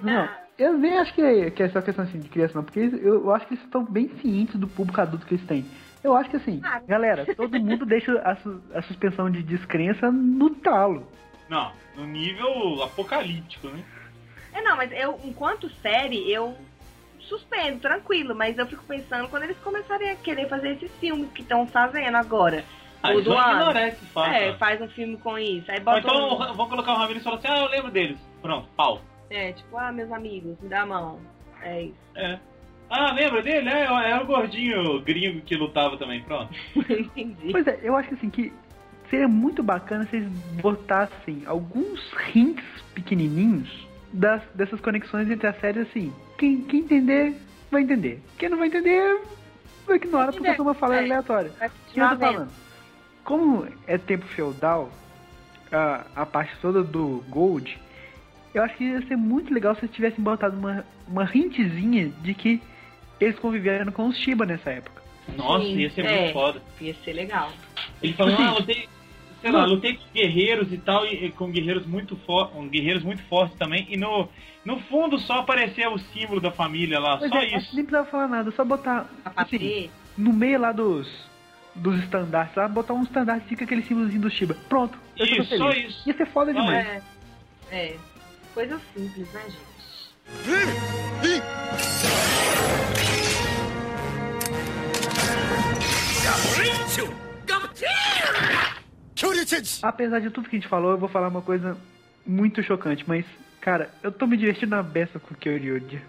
Não, eu nem acho que é, que é só questão assim, de criança, não, porque eu, eu acho que eles estão bem cientes do público adulto que eles têm. Eu acho que assim, Ah. galera, todo mundo deixa a, su- a suspensão de descrença no talo. Não, no nível apocalíptico, né? É, não, mas eu, enquanto série, eu suspendo, tranquilo, mas eu fico pensando quando eles começarem a querer fazer esses filmes que estão fazendo agora. Ah, vão ano. esse fato. É, ó. faz um filme com isso. Aí bota então um- vão colocar o Ramirez e falar assim, ah, eu lembro deles. Pronto, pau. É, tipo, ah, meus amigos, me dá a mão. É isso. É. Ah, lembra dele? É, é o gordinho gringo que lutava também, pronto. Entendi. Pois é, eu acho que assim, que seria muito bacana se eles botassem alguns hints pequenininhos das, dessas conexões entre as séries, assim. Quem, quem entender, vai entender. Quem não vai entender, ignora porque é uma fala É. aleatória. O que eu tô falando? Como é tempo feudal, a, a parte toda do Gold, eu acho que ia ser muito legal se eles tivessem botado uma, uma hintzinha de que eles conviveram com os Shiba nessa época. Nossa, Sim, ia ser é. muito foda. Ia ser legal. Ele falou, Assim, ah, lutei, sei lá, lutei com guerreiros e tal, e, e com guerreiros muito fortes, guerreiros muito fortes também, e no, no fundo só aparecia o símbolo da família lá, Mas só é, isso. nem precisava falar nada, só botar assim, no meio lá dos dos estandartes lá, botar um estandarte com aquele símbolozinho do Shiba. Pronto, eu Isso, só isso. Ia ser foda Só demais. É. É. Coisa simples, né, gente? Apesar de tudo que a gente falou, eu vou falar uma coisa muito chocante, mas, cara, eu tô me divertindo na beça com o Kyoryuji.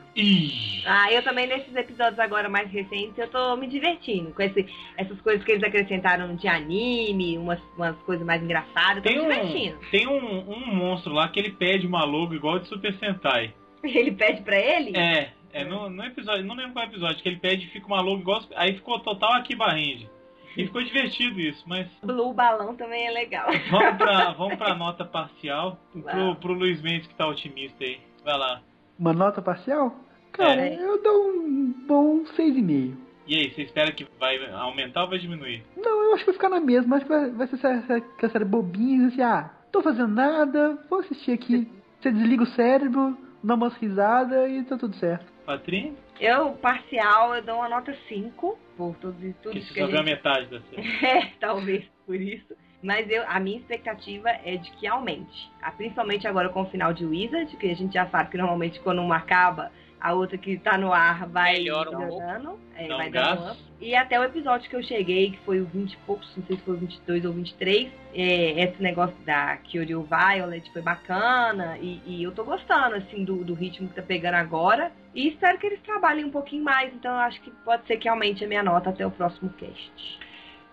Ah, eu também nesses episódios agora mais recentes, eu tô me divertindo com esse, essas coisas que eles acrescentaram de anime, umas, umas coisas mais engraçadas, eu tô tem me um, divertindo. tem um, um monstro lá que ele pede uma logo igual de Super Sentai. Ele pede pra ele? É, é no, no episódio, não lembro qual episódio, que ele pede e fica uma logo igual. Aí ficou total aqui Barrende. E ficou divertido isso, mas Blue Balão também é legal. vamos pra, vamos pra nota parcial. Pro, pro Luiz Mendes que tá otimista aí. Vai lá. Uma nota parcial? Cara, É. eu dou um bom 6,5. E aí, você espera que vai aumentar ou vai diminuir? Não, eu acho que vai ficar na mesma. Acho que vai, vai ser essa, série bobinha, assim, ah, tô fazendo nada, vou assistir aqui. Você desliga o cérebro, dá umas risadas e tá tudo certo. Patrinho? Eu, parcial, eu dou uma nota 5, por tudo, e tudo Que isso que a viu a gente... metade da série. É, talvez por isso. Mas eu, a minha expectativa é de que aumente. Ah, Principalmente agora com o final de Wizard, que a gente já sabe que normalmente quando uma acaba, a outra que tá no ar vai Melhora um melhorando. É, um vai dando gás. up. E até o episódio que eu cheguei, que foi o 20 e poucos, não sei se foi o 22 ou 23, é, esse negócio da Kyoryu Violet foi bacana. E, e eu tô gostando, assim, do, do ritmo que tá pegando agora. E espero que eles trabalhem um pouquinho mais. Então eu acho que pode ser que aumente a minha nota até o próximo cast.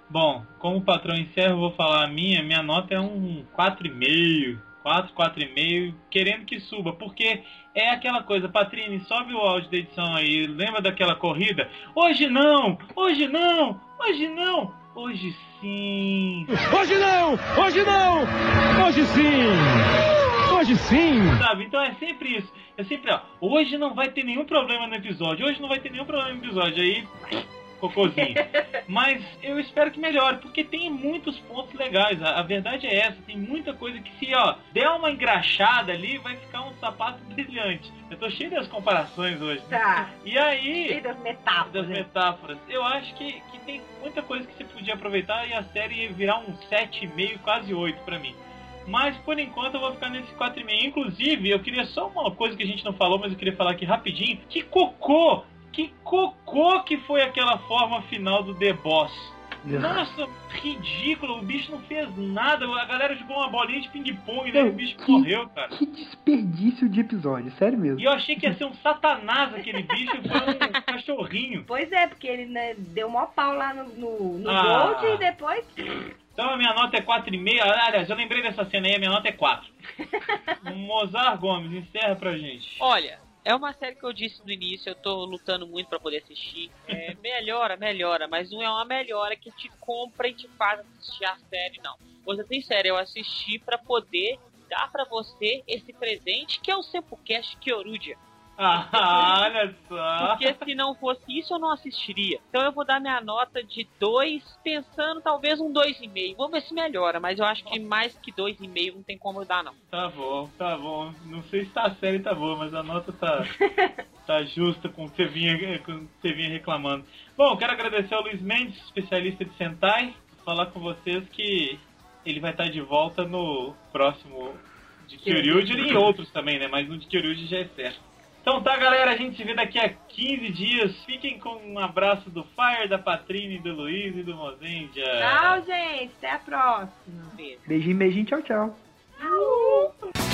Bom, como o patrão encerra, eu vou falar a minha. Minha nota é um 4,5. 4, 4,5, querendo que suba, porque é aquela coisa, Patrini, sobe o áudio da edição aí, lembra daquela corrida? Hoje não, hoje não, hoje não, hoje sim. Hoje não! Hoje não! Hoje sim! Hoje sim! Sabe? Então é sempre isso. É sempre, ó, hoje não vai ter nenhum problema no episódio, hoje não vai ter nenhum problema no episódio. Aí, cocôzinho. Mas eu espero que melhore, porque tem muitos pontos legais. A, a verdade é essa, tem muita coisa que se, ó, der uma engraxada ali, vai ficar um sapato brilhante. Eu tô cheio das comparações hoje. né? Tá. E aí, E das metáforas. das metáforas, eu acho que, que tem muita coisa que você podia aproveitar e a série ia virar um 7,5, quase 8 pra mim. Mas por enquanto eu vou ficar nesse 4,5. Inclusive, eu queria só uma coisa que a gente não falou, mas eu queria falar aqui rapidinho. Que cocô! Que cocô que foi aquela forma final do The Boss. Nossa, ridículo, o bicho não fez nada. A galera jogou uma bolinha de ping-pong, né? E o bicho que- morreu, cara. Que desperdício de episódio, sério mesmo. E eu achei que ia ser um satanás aquele bicho, foi um cachorrinho. Pois é, porque ele né, deu mó pau lá no, no, no Ah. Gold e depois. Então a minha nota é 4,5. Aliás, eu lembrei dessa cena aí, a minha nota é 4. Mozart Gomes, encerra pra gente. Olha, é uma série que eu disse no início, eu tô lutando muito pra poder assistir. É, melhora, melhora, mas não é uma melhora que te compra e te faz assistir a série, não. Vou ser sincero, eu assisti pra poder dar pra você esse presente que é o Sempocast Kyorudia. Ah, olha só. Porque se não fosse isso, eu não assistiria. Então eu vou dar minha nota de 2, pensando talvez um 2,5. Vamos ver se melhora, mas eu acho que mais que 2,5 não tem como eu dar, não. Tá bom, tá bom. Não sei se tá a série tá boa, mas a nota tá, tá justa com o que você vinha, com o que você vinha reclamando. Bom, quero agradecer ao Luiz Mendes, especialista de Sentai, falar com vocês que ele vai estar de volta no próximo de Kyoryuji e outros também, né? Mas no de Kyoryuji já é certo. Então tá, galera, a gente se vê daqui a 15 dias. Fiquem com um abraço do Fire, da Patrine, do Luiz e do Mozendia. Tchau, gente. Até a próxima. Beijo. Beijinho, beijinho, tchau, tchau. Tchau.